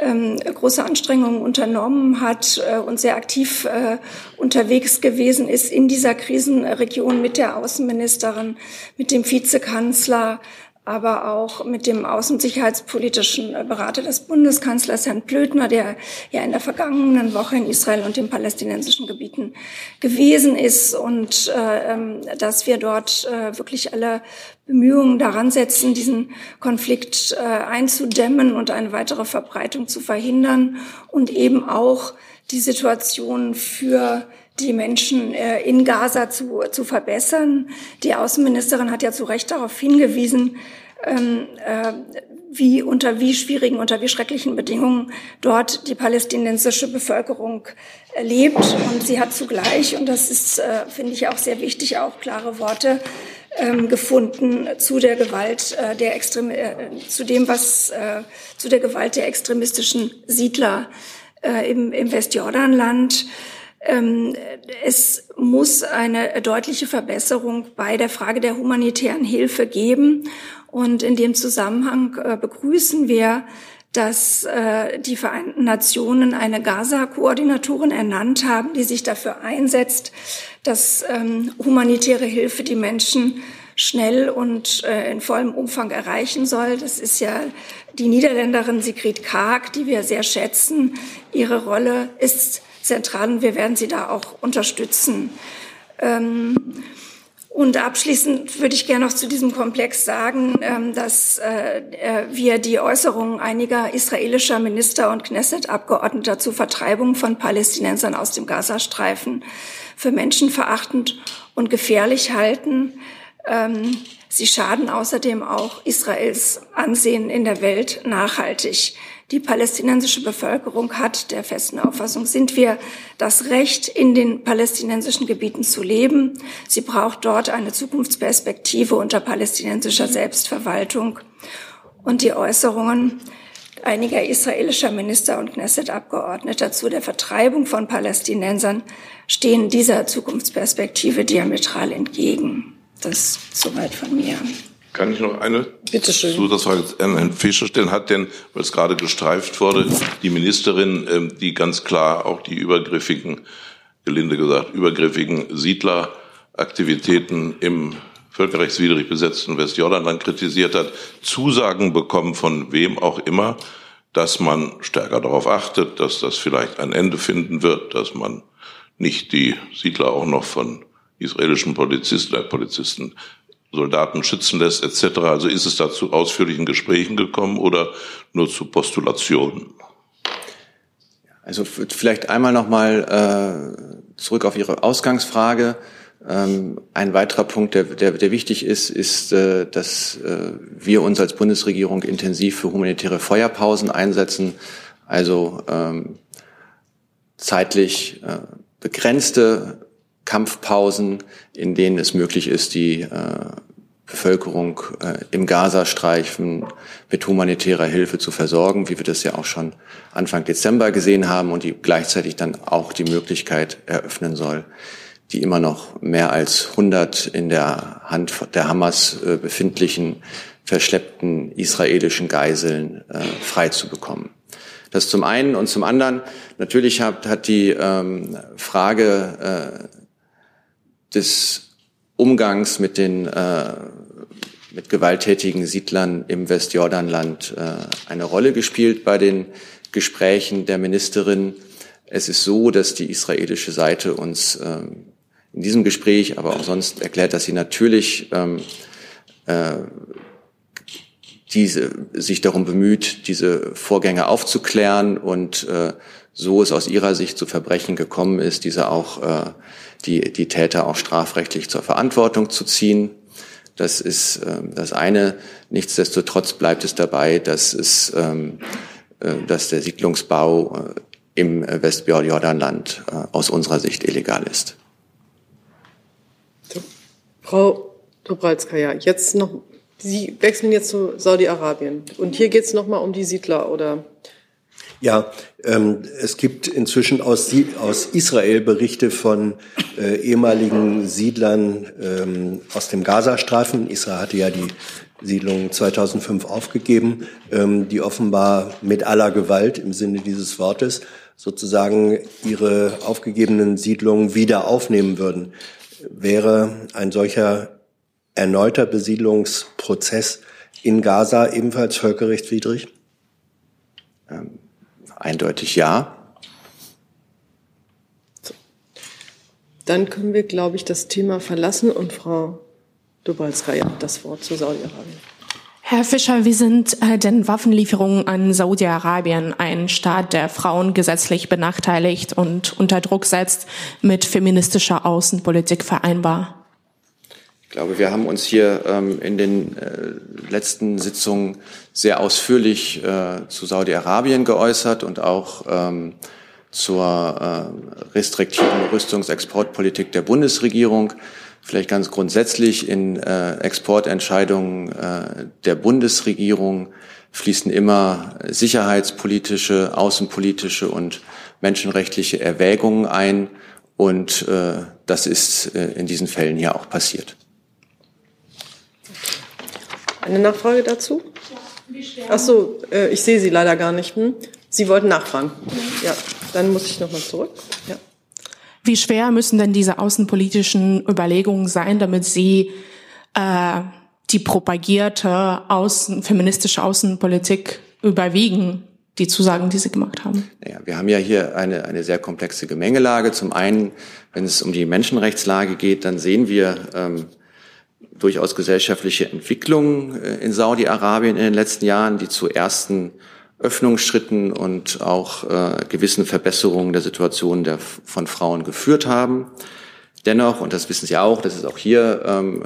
ähm, große Anstrengungen unternommen hat äh, und sehr aktiv äh, unterwegs gewesen ist in dieser Krisenregion mit der Außenministerin, mit dem Vizekanzler, aber auch mit dem außensicherheitspolitischen Berater des Bundeskanzlers, Herrn Plötner, der ja in der vergangenen Woche in Israel und den palästinensischen Gebieten gewesen ist. Und äh, ähm, dass wir dort äh, wirklich alle Bemühungen daran setzen, diesen Konflikt äh, einzudämmen und eine weitere Verbreitung zu verhindern und eben auch die Situation für die Menschen äh, in Gaza zu, zu verbessern. Die Außenministerin hat ja zu Recht darauf hingewiesen, ähm, äh, wie unter wie schwierigen, unter wie schrecklichen Bedingungen dort die palästinensische Bevölkerung lebt. Und sie hat zugleich, und das ist, äh, finde ich auch sehr wichtig, auch klare Worte ähm, gefunden zu der Gewalt äh, der Extrem äh, zu dem, was äh, zu der Gewalt der extremistischen Siedler äh, im, im Westjordanland. Ähm, es muss eine deutliche Verbesserung bei der Frage der humanitären Hilfe geben. Und in dem Zusammenhang äh, begrüßen wir, dass äh, die Vereinten Nationen eine Gaza-Koordinatorin ernannt haben, die sich dafür einsetzt, dass ähm, humanitäre Hilfe die Menschen schnell und äh, in vollem Umfang erreichen soll. Das ist ja die Niederländerin Sigrid Kaag, die wir sehr schätzen. Ihre Rolle ist zentral und wir werden sie da auch unterstützen. Ähm, und abschließend würde ich gerne noch zu diesem Komplex sagen, ähm, dass äh, äh, wir die Äußerungen einiger israelischer Minister und Knesset-Abgeordneter zur Vertreibung von Palästinensern aus dem Gazastreifen für menschenverachtend und gefährlich halten. Ähm, sie schaden außerdem auch Israels Ansehen in der Welt nachhaltig. Die palästinensische Bevölkerung hat der festen Auffassung, sind wir das Recht, in den palästinensischen Gebieten zu leben. Sie braucht dort eine Zukunftsperspektive unter palästinensischer Selbstverwaltung. Und die Äußerungen einiger israelischer Minister und Knesset-Abgeordneter zu der Vertreibung von Palästinensern stehen dieser Zukunftsperspektive diametral entgegen. Das soweit von mir. Kann ich noch eine Zusatzfrage an Herrn Fischer stellen? Hat denn, weil es gerade gestreift wurde, die Ministerin, ähm, die ganz klar auch die übergriffigen, gelinde gesagt, übergriffigen Siedleraktivitäten im völkerrechtswidrig besetzten Westjordanland kritisiert hat, Zusagen bekommen von wem auch immer, dass man stärker darauf achtet, dass das vielleicht ein Ende finden wird, dass man nicht die Siedler auch noch von israelischen Polizisten, äh, Polizisten Soldaten schützen lässt etc. Also ist es da zu ausführlichen Gesprächen gekommen oder nur zu Postulationen? Also vielleicht einmal noch mal äh, zurück auf Ihre Ausgangsfrage. Ähm, ein weiterer Punkt, der, der, der wichtig ist, ist, äh, dass äh, wir uns als Bundesregierung intensiv für humanitäre Feuerpausen einsetzen, also ähm, zeitlich äh, begrenzte Kampfpausen, in denen es möglich ist, die äh, Bevölkerung äh, im Gazastreifen mit humanitärer Hilfe zu versorgen, wie wir das ja auch schon Anfang Dezember gesehen haben und die gleichzeitig dann auch die Möglichkeit eröffnen soll, die immer noch mehr als 100 in der Hand der Hamas äh, befindlichen verschleppten israelischen Geiseln äh, frei. Das zum einen und zum anderen, natürlich hat, hat die ähm, Frage äh, des Umgangs mit den äh, mit gewalttätigen Siedlern im Westjordanland äh, eine Rolle gespielt bei den Gesprächen der Ministerin. Es ist so, dass die israelische Seite uns ähm, in diesem Gespräch, aber auch sonst erklärt, dass sie natürlich ähm, äh, diese, sich darum bemüht, diese Vorgänge aufzuklären und äh, so es aus ihrer Sicht zu Verbrechen gekommen ist, diese auch äh, die, die Täter auch strafrechtlich zur Verantwortung zu ziehen. Das ist äh, das eine. Nichtsdestotrotz bleibt es dabei, dass es, ähm, äh, dass der Siedlungsbau äh, im Westjordanland äh, aus unserer Sicht illegal ist. Frau Dobralskaya, jetzt noch, Sie wechseln jetzt zu Saudi-Arabien. Und hier geht es nochmal um die Siedler, oder? Ja, ähm, es gibt inzwischen aus, aus Israel Berichte von äh, ehemaligen Siedlern ähm, aus dem Gazastreifen. Israel hatte ja die Siedlung 2005 aufgegeben, ähm, die offenbar mit aller Gewalt im Sinne dieses Wortes sozusagen ihre aufgegebenen Siedlungen wieder aufnehmen würden. Wäre ein solcher erneuter Besiedlungsprozess in Gaza ebenfalls völkerrechtswidrig? Ähm Eindeutig ja. Dann können wir, glaube ich, das Thema verlassen und Frau Dubalska hat das Wort zu Saudi-Arabien. Herr Fischer, wie sind äh, denn Waffenlieferungen an Saudi-Arabien, ein Staat, der Frauen gesetzlich benachteiligt und unter Druck setzt, mit feministischer Außenpolitik vereinbar? Ich glaube, wir haben uns hier ähm, in den äh, letzten Sitzungen sehr ausführlich äh, zu Saudi-Arabien geäußert und auch ähm, zur äh, restriktiven Rüstungsexportpolitik der Bundesregierung. Vielleicht ganz grundsätzlich in äh, Exportentscheidungen äh, der Bundesregierung fließen immer sicherheitspolitische, außenpolitische und menschenrechtliche Erwägungen ein. Und äh, das ist äh, in diesen Fällen hier auch passiert. Eine Nachfrage dazu? Ach so, äh, ich sehe Sie leider gar nicht. Hm? Sie wollten nachfragen. Ja, dann muss ich noch mal zurück. Ja. Wie schwer müssen denn diese außenpolitischen Überlegungen sein, damit Sie äh, die propagierte außen, feministische Außenpolitik überwiegen, die Zusagen, die Sie gemacht haben? Naja, wir haben ja hier eine, eine sehr komplexe Gemengelage. Zum einen, wenn es um die Menschenrechtslage geht, dann sehen wir, ähm, durchaus gesellschaftliche Entwicklungen äh, in Saudi-Arabien in den letzten Jahren, die zu ersten Öffnungsschritten und auch äh, gewissen Verbesserungen der Situation der, von Frauen geführt haben. Dennoch, und das wissen Sie auch, das ist auch hier ähm,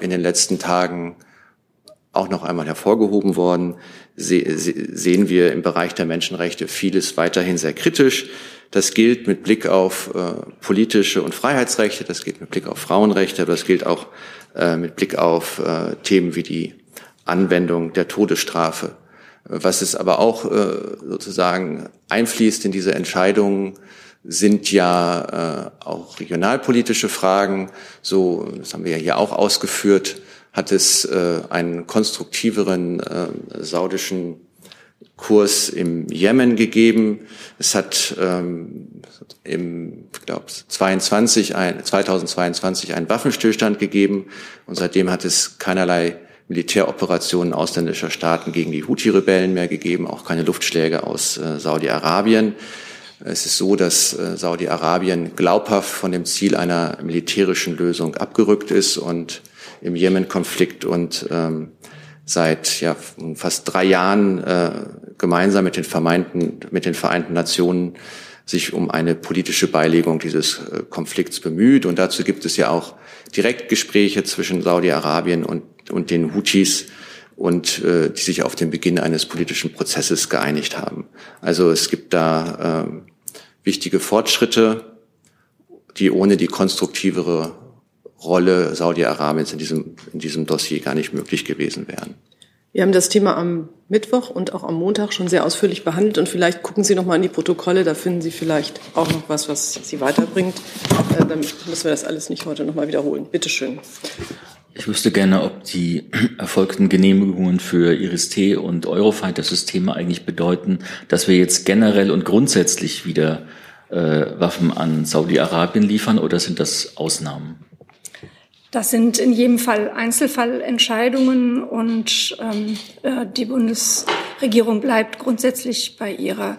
in den letzten Tagen auch noch einmal hervorgehoben worden, se sehen wir im Bereich der Menschenrechte vieles weiterhin sehr kritisch. Das gilt mit Blick auf äh, politische und Freiheitsrechte, das gilt mit Blick auf Frauenrechte, aber das gilt auch äh, mit Blick auf äh, Themen wie die Anwendung der Todesstrafe. Was es aber auch äh, sozusagen einfließt in diese Entscheidungen, sind ja äh, auch regionalpolitische Fragen. So, das haben wir ja hier auch ausgeführt, hat es äh, einen konstruktiveren saudischen Kurs im Jemen gegeben. Es hat ähm, im, ich glaube, 22 ein, 2022 einen Waffenstillstand gegeben und seitdem hat es keinerlei Militäroperationen ausländischer Staaten gegen die Houthi-Rebellen mehr gegeben, auch keine Luftschläge aus äh, Saudi-Arabien. Es ist so, dass äh, Saudi-Arabien glaubhaft von dem Ziel einer militärischen Lösung abgerückt ist und im Jemen-Konflikt und ähm, seit ja, fast drei Jahren äh, gemeinsam mit den, vermeinten, mit den Vereinten Nationen sich um eine politische Beilegung dieses äh, Konflikts bemüht. Und dazu gibt es ja auch Direktgespräche zwischen Saudi-Arabien und, und den Houthis und äh, die sich auf den Beginn eines politischen Prozesses geeinigt haben. Also es gibt da äh, wichtige Fortschritte, die ohne die konstruktivere Rolle Saudi-Arabiens in diesem, in diesem Dossier gar nicht möglich gewesen wären. Wir haben das Thema am Mittwoch und auch am Montag schon sehr ausführlich behandelt und vielleicht gucken Sie noch mal in die Protokolle, da finden Sie vielleicht auch noch was, was Sie weiterbringt. Äh, dann müssen wir das alles nicht heute noch mal wiederholen. Bitte schön. Ich wüsste gerne, ob die erfolgten Genehmigungen für Iris-T und Eurofighter-Systeme eigentlich bedeuten, dass wir jetzt generell und grundsätzlich wieder äh, Waffen an Saudi-Arabien liefern oder sind das Ausnahmen? Das sind in jedem Fall Einzelfallentscheidungen und ähm, äh, die Bundesregierung bleibt grundsätzlich bei ihrer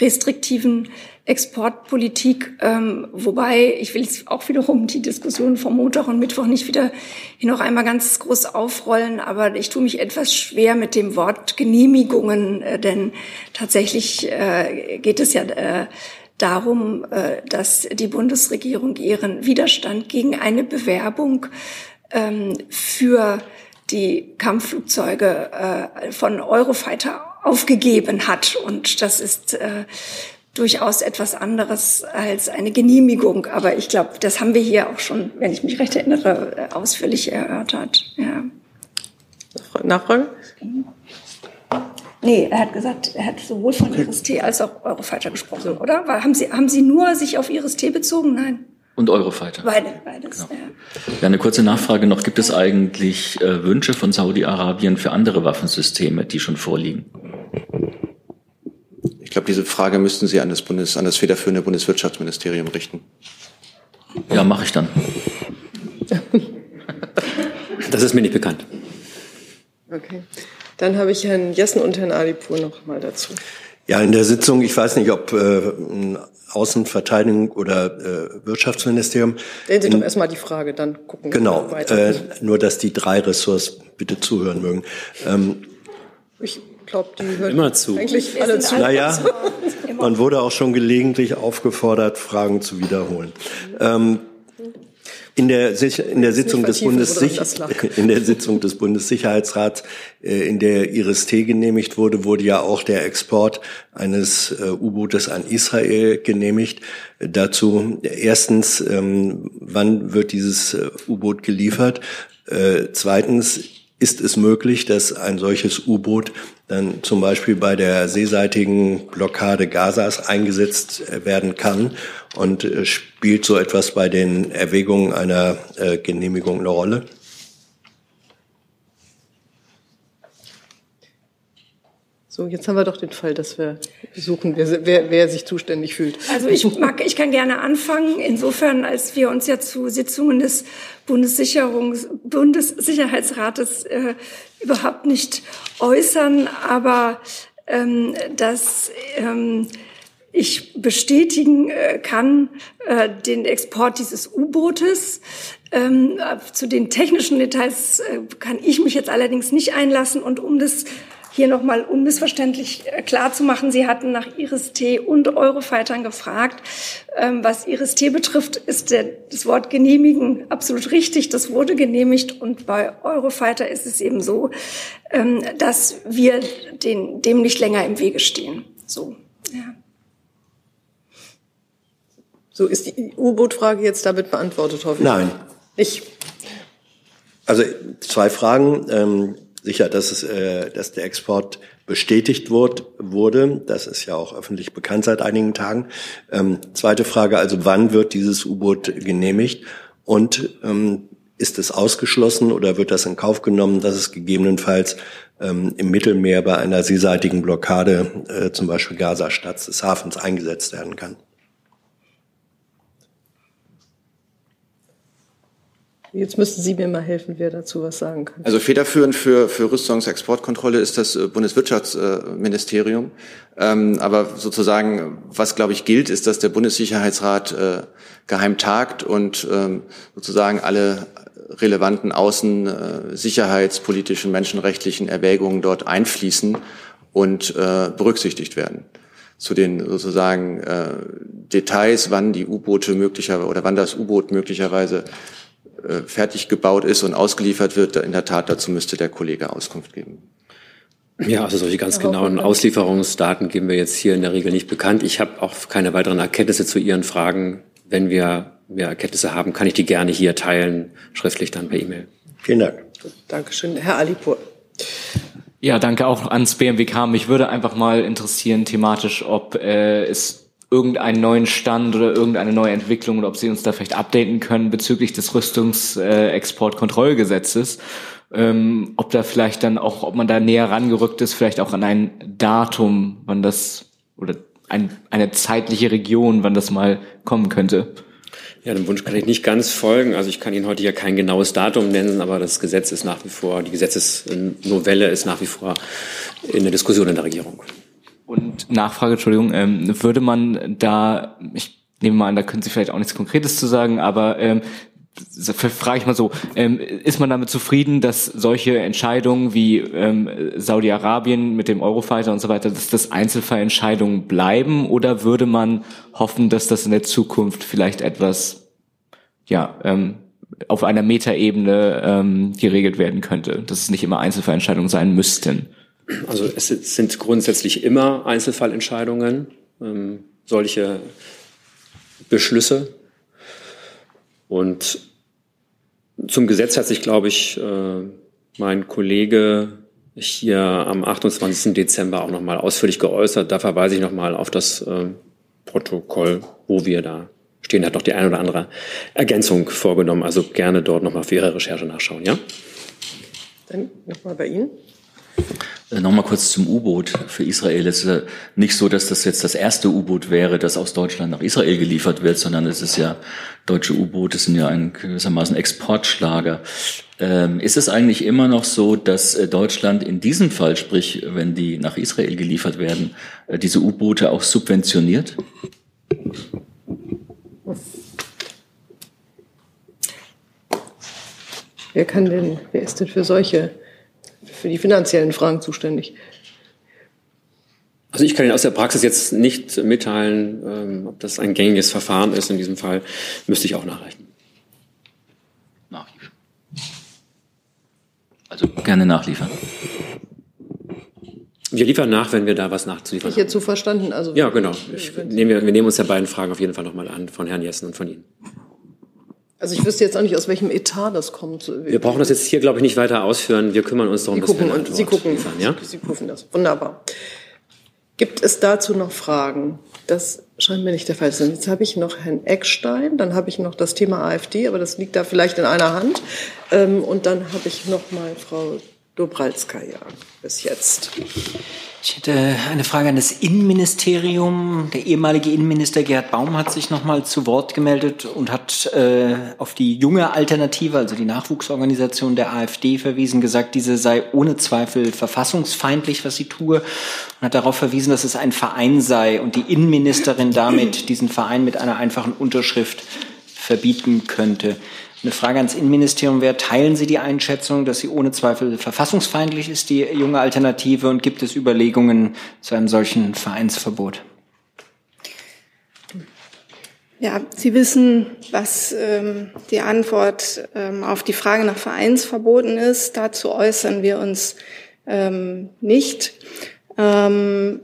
restriktiven Exportpolitik, ähm, wobei ich will jetzt auch wiederum die Diskussion vom Montag und Mittwoch nicht wieder hier noch einmal ganz groß aufrollen, aber ich tue mich etwas schwer mit dem Wort Genehmigungen, äh, denn tatsächlich äh, geht es ja äh, darum, äh, dass die Bundesregierung ihren Widerstand gegen eine Bewerbung ähm, für die Kampfflugzeuge äh, von Eurofighter aufgegeben hat. Und das ist äh, durchaus etwas anderes als eine Genehmigung. Aber ich glaube, das haben wir hier auch schon, wenn ich mich recht erinnere, ausführlich erörtert. Ja. Nachfrage? Nee, er hat gesagt, er hat sowohl von Iris T als auch Eurofighter gesprochen, oder? Haben Sie, haben Sie nur sich auf Iris T bezogen? Nein. Und Eurofighter. Beide, beides. Genau. Ja. ja, eine kurze Nachfrage noch. Gibt es eigentlich äh, Wünsche von Saudi-Arabien für andere Waffensysteme, die schon vorliegen? Ich glaube, diese Frage müssten Sie an das, Bundes, an das federführende Bundeswirtschaftsministerium richten. Ja, mache ich dann. Das ist mir nicht bekannt. Okay. Dann habe ich Herrn Jessen und Herrn Alipur noch mal dazu. Ja, in der Sitzung, ich weiß nicht, ob äh, Außenverteidigung oder äh, Wirtschaftsministerium. Stellen Sie doch erstmal die Frage, dann gucken wir genau, weiter. Äh, nur, dass die drei Ressorts bitte zuhören mögen. Ähm, ich glaube, die hören immer zu. eigentlich alle zu. Naja, man wurde auch schon gelegentlich aufgefordert, Fragen zu wiederholen. Ähm, in der, in der Sitzung des Bundessich in der Sitzung des Bundessicherheitsrats, äh, in der Iris T genehmigt wurde, wurde ja auch der Export eines äh, U-Bootes an Israel genehmigt. Dazu erstens, ähm, wann wird dieses äh, U-Boot geliefert? Zweitens, ist es möglich, dass ein solches U-Boot dann zum Beispiel bei der seeseitigen Blockade Gazas eingesetzt werden kann und äh, spielt so etwas bei den Erwägungen einer äh, Genehmigung eine Rolle? So, jetzt haben wir doch den Fall, dass wir suchen, wer, wer, wer sich zuständig fühlt. Also ich mag, ich kann gerne anfangen. Insofern, als wir uns ja zu Sitzungen des Bundessicherungs, Bundessicherheitsrates äh, überhaupt nicht äußern, aber ähm, dass ähm, ich bestätigen äh, kann äh, den Export dieses U-Bootes. Ähm, zu den technischen Details äh, kann ich mich jetzt allerdings nicht einlassen. Und um das hier nochmal unmissverständlich äh, klar zu machen, Sie hatten nach Iris T und Eurofightern gefragt. Ähm, was Iris T betrifft, ist der, das Wort genehmigen absolut richtig. Das wurde genehmigt und bei Eurofighter ist es eben so, ähm, dass wir den, dem nicht länger im Wege stehen. So, ja. So ist die U-Boot-Frage jetzt damit beantwortet, hoffe ich. Nein. Ich. Also zwei Fragen. Sicher, dass, es, äh, dass der Export bestätigt wurde, wurde. Das ist ja auch öffentlich bekannt seit einigen Tagen. Ähm, zweite Frage, also wann wird dieses U-Boot genehmigt? Und ähm, ist es ausgeschlossen oder wird das in Kauf genommen, dass es gegebenenfalls ähm, im Mittelmeer bei einer seeseitigen Blockade, äh, zum Beispiel Gaza-Stadt des Hafens, eingesetzt werden kann? Jetzt müssten Sie mir mal helfen, wer dazu was sagen kann. Also federführend für, für Rüstungsexportkontrolle ist das äh, Bundeswirtschaftsministerium. Ähm, aber sozusagen, was glaube ich gilt, ist, dass der Bundessicherheitsrat äh, geheim tagt und ähm, sozusagen alle relevanten außen-, äh, sicherheitspolitischen, menschenrechtlichen Erwägungen dort einfließen und berücksichtigt werden. Zu den sozusagen äh, Details, wann die U-Boote möglicherweise oder wann das U-Boot möglicherweise fertig gebaut ist und ausgeliefert wird, in der Tat dazu müsste der Kollege Auskunft geben. Ja, also solche ganz genauen Auslieferungsdaten geben wir jetzt hier in der Regel nicht bekannt. Ich habe auch keine weiteren Erkenntnisse zu Ihren Fragen. Wenn wir mehr Erkenntnisse haben, kann ich die gerne hier teilen, schriftlich dann per E-Mail. Vielen Dank. Dankeschön. Herr Alipur. Ja, danke auch ans BMWK. Mich würde einfach mal interessieren thematisch, ob äh, es irgendeinen neuen Stand oder irgendeine neue Entwicklung oder ob Sie uns da vielleicht updaten können bezüglich des Rüstungsexportkontrollgesetzes. Ähm, ob da vielleicht dann auch, ob man da näher rangerückt ist, vielleicht auch an ein Datum, wann das oder ein, eine zeitliche Region, wann das mal kommen könnte. Ja, dem Wunsch kann ich nicht ganz folgen. Also ich kann Ihnen heute ja kein genaues Datum nennen, aber das Gesetz ist nach wie vor, die Gesetzesnovelle ist nach wie vor in der Diskussion in der Regierung. Und Nachfrage, Entschuldigung, ähm, würde man da, ich nehme mal an, da können Sie vielleicht auch nichts Konkretes zu sagen, aber ähm, frage ich mal so, ähm, ist man damit zufrieden, dass solche Entscheidungen wie ähm, Saudi-Arabien mit dem Eurofighter und so weiter, dass das Einzelfallentscheidungen bleiben oder würde man hoffen, dass das in der Zukunft vielleicht etwas, ja, ähm, auf einer Metaebene ähm, geregelt werden könnte, dass es nicht immer Einzelfallentscheidungen sein müssten? Also es sind grundsätzlich immer Einzelfallentscheidungen, ähm, solche Beschlüsse und zum Gesetz hat sich, glaube ich, äh, mein Kollege hier am 28. Dezember auch nochmal ausführlich geäußert. Da verweise ich nochmal auf das äh, Protokoll, wo wir da stehen. Hat noch die eine oder andere Ergänzung vorgenommen. Also gerne dort nochmal für Ihre Recherche nachschauen, ja? Dann nochmal bei Ihnen. Äh, Nochmal kurz zum U-Boot für Israel. Es ist ja nicht so, dass das jetzt das erste U-Boot wäre, das aus Deutschland nach Israel geliefert wird, sondern es ist ja, deutsche U-Boote sind ja ein gewissermaßen Exportschlager. Ähm, ist es eigentlich immer noch so, dass äh, Deutschland in diesem Fall, sprich, wenn die nach Israel geliefert werden, äh, diese U-Boote auch subventioniert? Wer kann denn, wer ist denn für solche für die finanziellen Fragen zuständig. Also ich kann Ihnen aus der Praxis jetzt nicht mitteilen, ähm, ob das ein gängiges Verfahren ist. In diesem Fall müsste ich auch nachreichen. Nachliefern. Also gerne nachliefern. Wir liefern nach, wenn wir da was nachzuliefern haben. Ich jetzt so verstanden. Also ja, genau. Ich, nehme, wir nehmen uns ja beiden Fragen auf jeden Fall nochmal an, von Herrn Jessen und von Ihnen. Also ich wüsste jetzt auch nicht, aus welchem Etat das kommt. Wir brauchen das jetzt hier, glaube ich, nicht weiter ausführen. Wir kümmern uns darum, Sie gucken, dass wir Sie gucken, liefern, ja? Sie prüfen das. Wunderbar. Gibt es dazu noch Fragen? Das scheint mir nicht der Fall zu sein. Jetzt habe ich noch Herrn Eckstein, dann habe ich noch das Thema AfD, aber das liegt da vielleicht in einer Hand. Ähm, und dann habe ich noch mal Frau Dobralskaya bis jetzt. Ich hätte eine Frage an das Innenministerium. Der ehemalige Innenminister Gerhard Baum hat sich nochmal zu Wort gemeldet und hat äh, auf die junge Alternative, also die Nachwuchsorganisation der AfD verwiesen, gesagt, diese sei ohne Zweifel verfassungsfeindlich, was sie tue, und hat darauf verwiesen, dass es ein Verein sei und die Innenministerin damit diesen Verein mit einer einfachen Unterschrift verbieten könnte. Eine Frage ans Innenministerium wäre, teilen Sie die Einschätzung, dass sie ohne Zweifel verfassungsfeindlich ist, die junge Alternative, und gibt es Überlegungen zu einem solchen Vereinsverbot? Ja, Sie wissen, was ähm, die Antwort ähm, auf die Frage nach Vereinsverboten ist. Dazu äußern wir uns ähm, nicht. Ähm,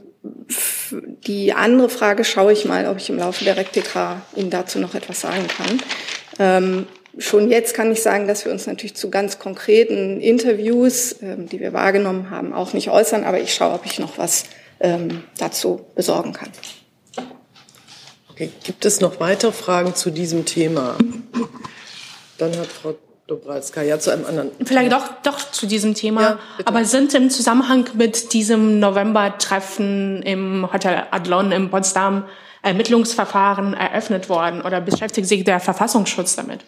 die andere Frage schaue ich mal, ob ich im Laufe der Rektika Ihnen dazu noch etwas sagen kann. Schon jetzt kann ich sagen, dass wir uns natürlich zu ganz konkreten Interviews, ähm, die wir wahrgenommen haben, auch nicht äußern. Aber ich schaue, ob ich noch was ähm, dazu besorgen kann. Okay. Gibt es noch weitere Fragen zu diesem Thema? Dann hat Frau Dobralska ja zu einem anderen. Vielleicht doch, doch zu diesem Thema. Ja, aber sind im Zusammenhang mit diesem November-Treffen im Hotel Adlon in Potsdam Ermittlungsverfahren eröffnet worden oder beschäftigt sich der Verfassungsschutz damit?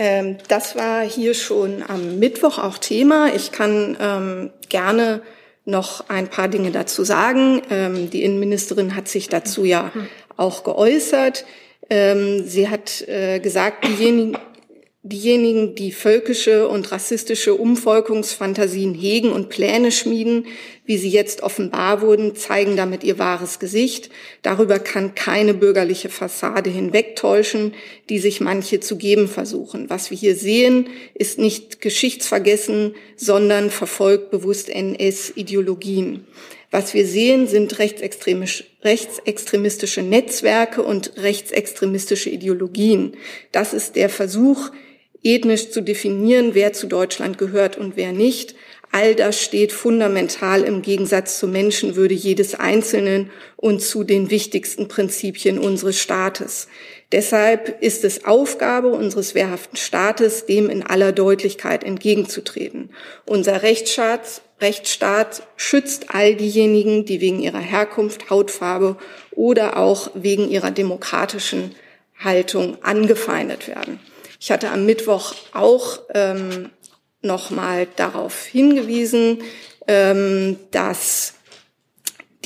Ähm, das war hier schon am Mittwoch auch Thema. Ich kann ähm, gerne noch ein paar Dinge dazu sagen. Ähm, die Innenministerin hat sich dazu ja auch geäußert. Ähm, sie hat äh, gesagt, diejenigen, diejenigen, die völkische und rassistische Umvolkungsfantasien hegen und Pläne schmieden, wie sie jetzt offenbar wurden, zeigen damit ihr wahres Gesicht. Darüber kann keine bürgerliche Fassade hinwegtäuschen, die sich manche zu geben versuchen. Was wir hier sehen, ist nicht geschichtsvergessen, sondern verfolgt bewusst NS-Ideologien. Was wir sehen, sind rechtsextremistische Netzwerke und rechtsextremistische Ideologien. Das ist der Versuch, ethnisch zu definieren, wer zu Deutschland gehört und wer nicht. All das steht fundamental im Gegensatz zur Menschenwürde jedes Einzelnen und zu den wichtigsten Prinzipien unseres Staates. Deshalb ist es Aufgabe unseres wehrhaften Staates, dem in aller Deutlichkeit entgegenzutreten. Unser Rechtsstaat, Rechtsstaat schützt all diejenigen, die wegen ihrer Herkunft, Hautfarbe oder auch wegen ihrer demokratischen Haltung angefeindet werden. Ich hatte am Mittwoch auch ähm, noch mal darauf hingewiesen, ähm, dass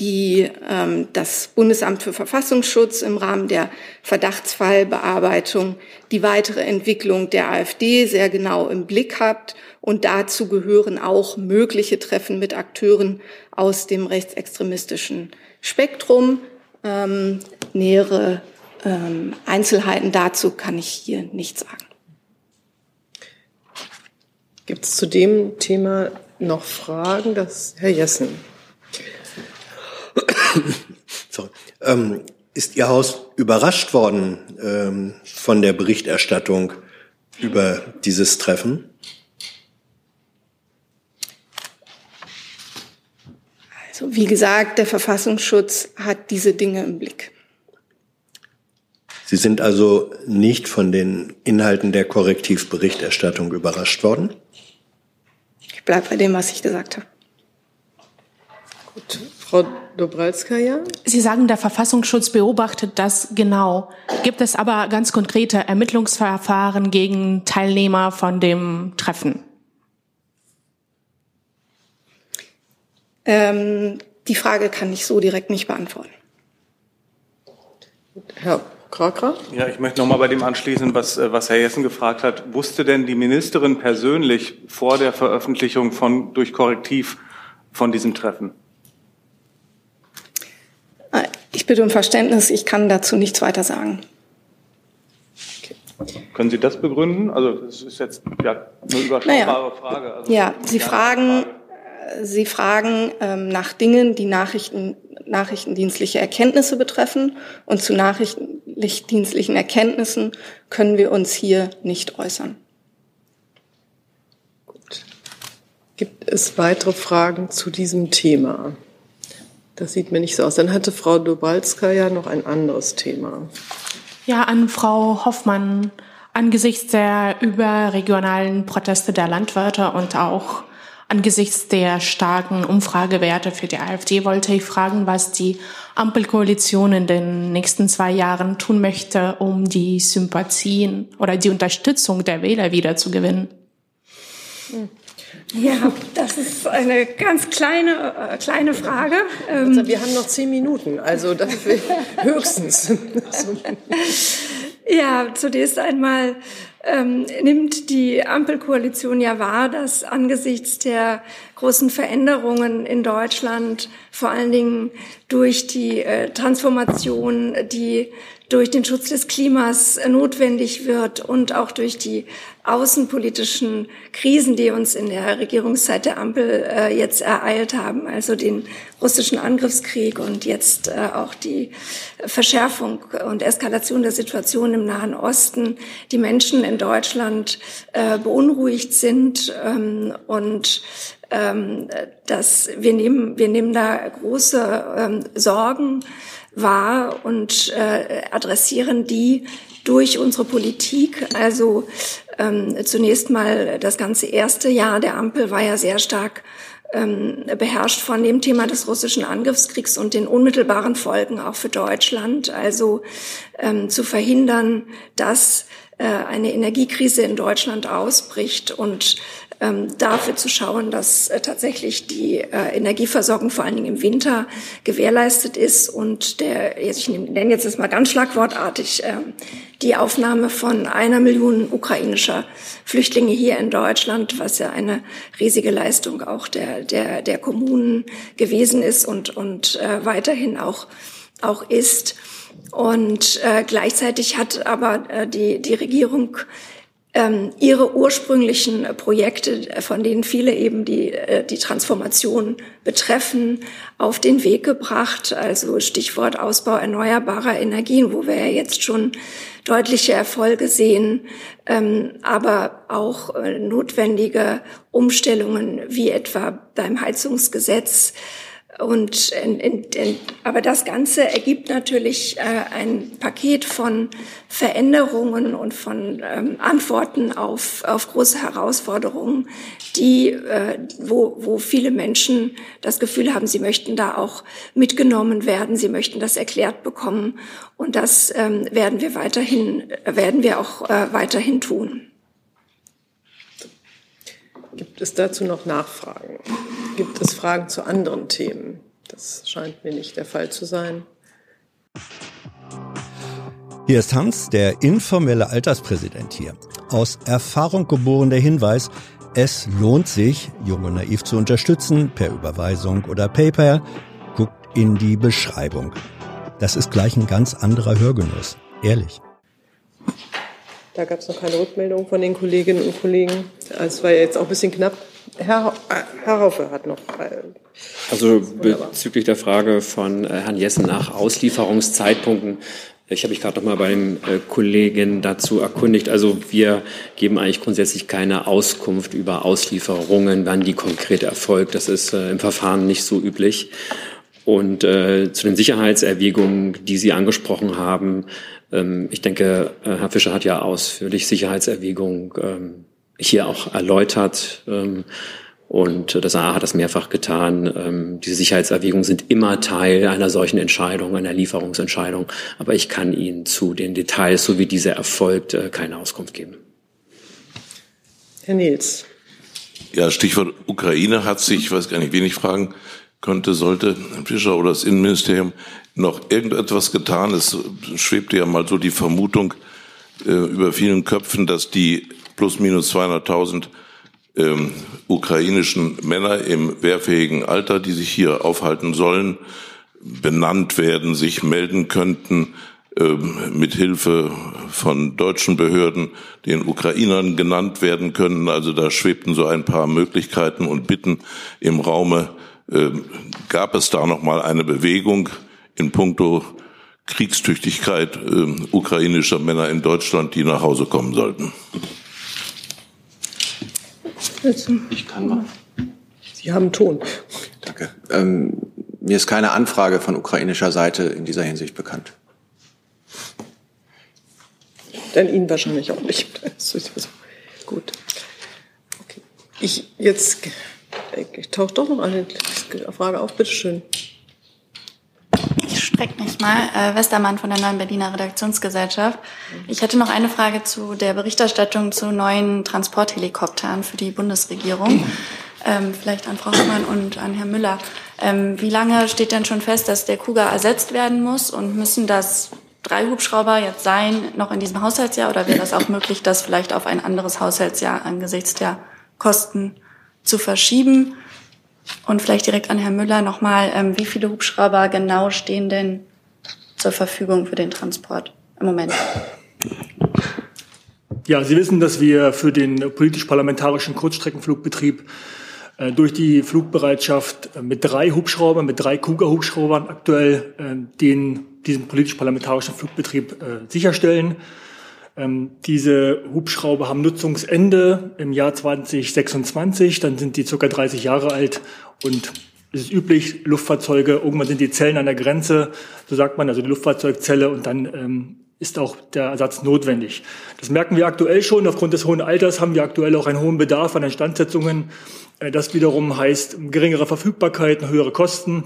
die, ähm, das Bundesamt für Verfassungsschutz im Rahmen der Verdachtsfallbearbeitung die weitere Entwicklung der AfD sehr genau im Blick hat. Und dazu gehören auch mögliche Treffen mit Akteuren aus dem rechtsextremistischen Spektrum. Ähm, nähere ähm, Einzelheiten dazu kann ich hier nicht sagen. Gibt es zu dem Thema noch Fragen? Das, Herr Jessen. Sorry. Ähm, ist Ihr Haus überrascht worden ähm, von der Berichterstattung über dieses Treffen? Also wie gesagt, der Verfassungsschutz hat diese Dinge im Blick. Sie sind also nicht von den Inhalten der Korrektivberichterstattung überrascht worden? Ich bleibe bei dem, was ich gesagt habe. Gut. Frau Dobralskaya? Sie sagen, der Verfassungsschutz beobachtet das genau. Gibt es aber ganz konkrete Ermittlungsverfahren gegen Teilnehmer von dem Treffen? Ähm, die Frage kann ich so direkt nicht beantworten. Herr Krakra? Ja, ich möchte noch mal bei dem anschließen, was, äh, was Herr Jessen gefragt hat. Wusste denn die Ministerin persönlich vor der Veröffentlichung von, durch Korrektiv von diesem Treffen? Ich bitte um Verständnis, ich kann dazu nichts weiter sagen. Können Sie das begründen? Also es ist jetzt ja, eine überschaubare naja. Frage. Also ja, Sie fragen, Frage. Sie fragen ähm, nach Dingen, die Nachrichten, nachrichtendienstliche Erkenntnisse betreffen. Und zu nachrichtendienstlichen Erkenntnissen können wir uns hier nicht äußern. Gut. Gibt es weitere Fragen zu diesem Thema? Das sieht mir nicht so aus. Dann hatte Frau Dobalska ja noch ein anderes Thema. Ja, an Frau Hoffmann. Angesichts der überregionalen Proteste der Landwirte und auch Angesichts der starken Umfragewerte für die AfD wollte ich fragen, was die Ampelkoalition in den nächsten zwei Jahren tun möchte, um die Sympathien oder die Unterstützung der Wähler wieder zu gewinnen. Ja, das ist eine ganz kleine, äh, kleine Frage. Also wir haben noch zehn Minuten, also das höchstens. ja, zunächst einmal ähm, nimmt die Ampelkoalition ja wahr, dass angesichts der großen Veränderungen in Deutschland, vor allen Dingen durch die äh, Transformation, die durch den Schutz des Klimas notwendig wird und auch durch die außenpolitischen Krisen, die uns in der Regierungszeit der Ampel äh, jetzt ereilt haben, also den russischen Angriffskrieg und jetzt äh, auch die Verschärfung und Eskalation der Situation im Nahen Osten, die Menschen in Deutschland äh, beunruhigt sind ähm, und ähm, dass wir nehmen, wir nehmen da große ähm, Sorgen wahr und äh, adressieren die durch unsere Politik. Also ähm, zunächst mal das ganze erste Jahr der Ampel war ja sehr stark ähm, beherrscht von dem Thema des russischen Angriffskriegs und den unmittelbaren Folgen auch für Deutschland. Also ähm, zu verhindern, dass eine Energiekrise in Deutschland ausbricht und ähm, dafür zu schauen, dass äh, tatsächlich die äh, Energieversorgung vor allen Dingen im Winter gewährleistet ist und der, ich nenne jetzt das mal ganz schlagwortartig, äh, die Aufnahme von einer Million ukrainischer Flüchtlinge hier in Deutschland, was ja eine riesige Leistung auch der, der, der Kommunen gewesen ist und, und äh, weiterhin auch, auch ist. Und äh, gleichzeitig hat aber äh, die, die Regierung ähm, ihre ursprünglichen Projekte, äh, von denen viele eben die, äh, die Transformation betreffen, auf den Weg gebracht. Also Stichwort Ausbau erneuerbarer Energien, wo wir ja jetzt schon deutliche Erfolge sehen, ähm, aber auch äh, notwendige Umstellungen wie etwa beim Heizungsgesetz und in, in, in, aber das Ganze ergibt natürlich äh, ein Paket von Veränderungen und von ähm, Antworten auf, auf große Herausforderungen, die, äh, wo, wo viele Menschen das Gefühl haben, sie möchten da auch mitgenommen werden, sie möchten das erklärt bekommen. Und das ähm, werden wir weiterhin, werden wir auch äh, weiterhin tun. Gibt es dazu noch Nachfragen? Gibt es Fragen zu anderen Themen? Das scheint mir nicht der Fall zu sein. Hier ist Hans, der informelle Alterspräsident hier. Aus Erfahrung geboren der Hinweis, es lohnt sich, Jung und Naiv zu unterstützen, per Überweisung oder PayPal. Guckt in die Beschreibung. Das ist gleich ein ganz anderer Hörgenuss. Ehrlich. Da gab es noch keine Rückmeldung von den Kolleginnen und Kollegen. Es war jetzt auch ein bisschen knapp. Herr, Herr Haufe hat noch. Äh, also bezüglich der Frage von äh, Herrn Jessen nach Auslieferungszeitpunkten. Ich habe mich gerade noch mal bei dem äh, Kollegen dazu erkundigt. Also wir geben eigentlich grundsätzlich keine Auskunft über Auslieferungen, wann die konkret erfolgt. Das ist im Verfahren nicht so üblich. Und äh, zu den Sicherheitserwägungen, die Sie angesprochen haben, ähm, ich denke, äh, Herr Fischer hat ja ausführlich Sicherheitserwägungen ähm, hier auch erläutert. Ähm, und das AA hat das mehrfach getan. diese Sicherheitserwägungen sind immer Teil einer solchen Entscheidung, einer Lieferungsentscheidung. Aber ich kann Ihnen zu den Details, so wie diese erfolgt, äh, keine Auskunft geben. Herr Nils. Ja, Stichwort Ukraine hat sich, ich weiß gar nicht, wen ich fragen könnte, sollte Herr Fischer oder das Innenministerium noch irgendetwas getan? Es schwebte ja mal so die Vermutung äh, über vielen Köpfen, dass die plus minus 200.000 ähm, ukrainischen Männer im wehrfähigen Alter, die sich hier aufhalten sollen, benannt werden, sich melden könnten, ähm, mit Hilfe von deutschen Behörden den Ukrainern genannt werden können. Also da schwebten so ein paar Möglichkeiten und Bitten im Raume. Ähm, gab es da noch mal eine Bewegung? in puncto Kriegstüchtigkeit äh, ukrainischer Männer in Deutschland, die nach Hause kommen sollten. Ich kann mal. Sie haben Ton. Danke. Ähm, mir ist keine Anfrage von ukrainischer Seite in dieser Hinsicht bekannt. Denn Ihnen wahrscheinlich auch nicht. Gut. Okay. Ich jetzt ich taucht doch noch eine Frage auf. Bitte schön. Ich strecke mich mal. Äh, Westermann von der Neuen Berliner Redaktionsgesellschaft. Ich hätte noch eine Frage zu der Berichterstattung zu neuen Transporthelikoptern für die Bundesregierung. Ähm, vielleicht an Frau Hoffmann und an Herrn Müller. Ähm, wie lange steht denn schon fest, dass der Kuga ersetzt werden muss? Und müssen das drei Hubschrauber jetzt sein, noch in diesem Haushaltsjahr? Oder wäre das auch möglich, das vielleicht auf ein anderes Haushaltsjahr angesichts der Kosten zu verschieben? Und vielleicht direkt an Herrn Müller nochmal, ähm, wie viele Hubschrauber genau stehen denn zur Verfügung für den Transport im Moment? Ja, Sie wissen, dass wir für den politisch-parlamentarischen Kurzstreckenflugbetrieb äh, durch die Flugbereitschaft äh, mit drei Hubschraubern, mit drei Kuga-Hubschraubern aktuell äh, den, diesen politisch-parlamentarischen Flugbetrieb äh, sicherstellen. Ähm, diese Hubschrauber haben Nutzungsende im Jahr 2026, dann sind die circa 30 Jahre alt und es ist üblich, Luftfahrzeuge, irgendwann sind die Zellen an der Grenze, so sagt man, also die Luftfahrzeugzelle und dann ähm, ist auch der Ersatz notwendig. Das merken wir aktuell schon. Aufgrund des hohen Alters haben wir aktuell auch einen hohen Bedarf an Instandsetzungen. Äh, das wiederum heißt geringere Verfügbarkeit, höhere Kosten,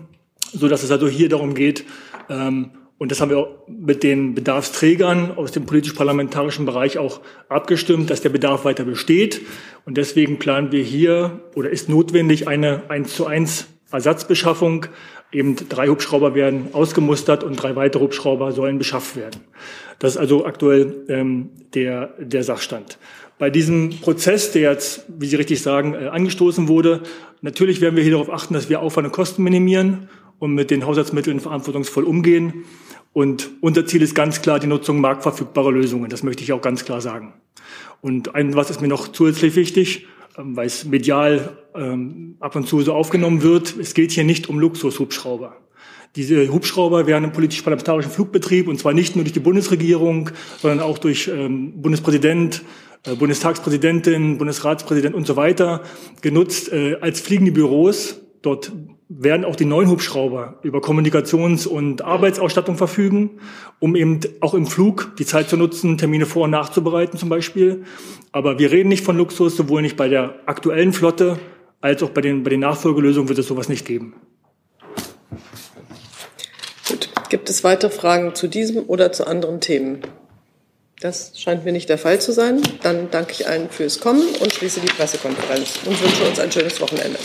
so dass es also hier darum geht, ähm, Und das haben wir mit den Bedarfsträgern aus dem politisch-parlamentarischen Bereich auch abgestimmt, dass der Bedarf weiter besteht. Und deswegen planen wir hier oder ist notwendig eine 1 zu 1 Ersatzbeschaffung. Eben drei Hubschrauber werden ausgemustert und drei weitere Hubschrauber sollen beschafft werden. Das ist also aktuell ähm, der, der Sachstand. Bei diesem Prozess, der jetzt, wie Sie richtig sagen, äh, angestoßen wurde, natürlich werden wir hier darauf achten, dass wir Aufwand und Kosten minimieren und mit den Haushaltsmitteln verantwortungsvoll umgehen. Und unser Ziel ist ganz klar die Nutzung marktverfügbarer Lösungen. Das möchte ich auch ganz klar sagen. Und ein, was ist mir noch zusätzlich wichtig, ähm, weil es medial ähm, ab und zu so aufgenommen wird, es geht hier nicht um Luxushubschrauber. Diese Hubschrauber werden im politisch-parlamentarischen Flugbetrieb, und zwar nicht nur durch die Bundesregierung, sondern auch durch ähm, Bundespräsident, äh, Bundestagspräsidentin, Bundesratspräsident und so weiter, genutzt äh, als fliegende Büros. Dort werden auch die neuen Hubschrauber über Kommunikations- und Arbeitsausstattung verfügen, um eben auch im Flug die Zeit zu nutzen, Termine vor- und nachzubereiten zum Beispiel. Aber wir reden nicht von Luxus, sowohl nicht bei der aktuellen Flotte als auch bei den, bei den Nachfolgelösungen wird es sowas nicht geben. Gut. Gibt es weitere Fragen zu diesem oder zu anderen Themen? Das scheint mir nicht der Fall zu sein. Dann danke ich allen fürs Kommen und schließe die Pressekonferenz und wünsche uns ein schönes Wochenende.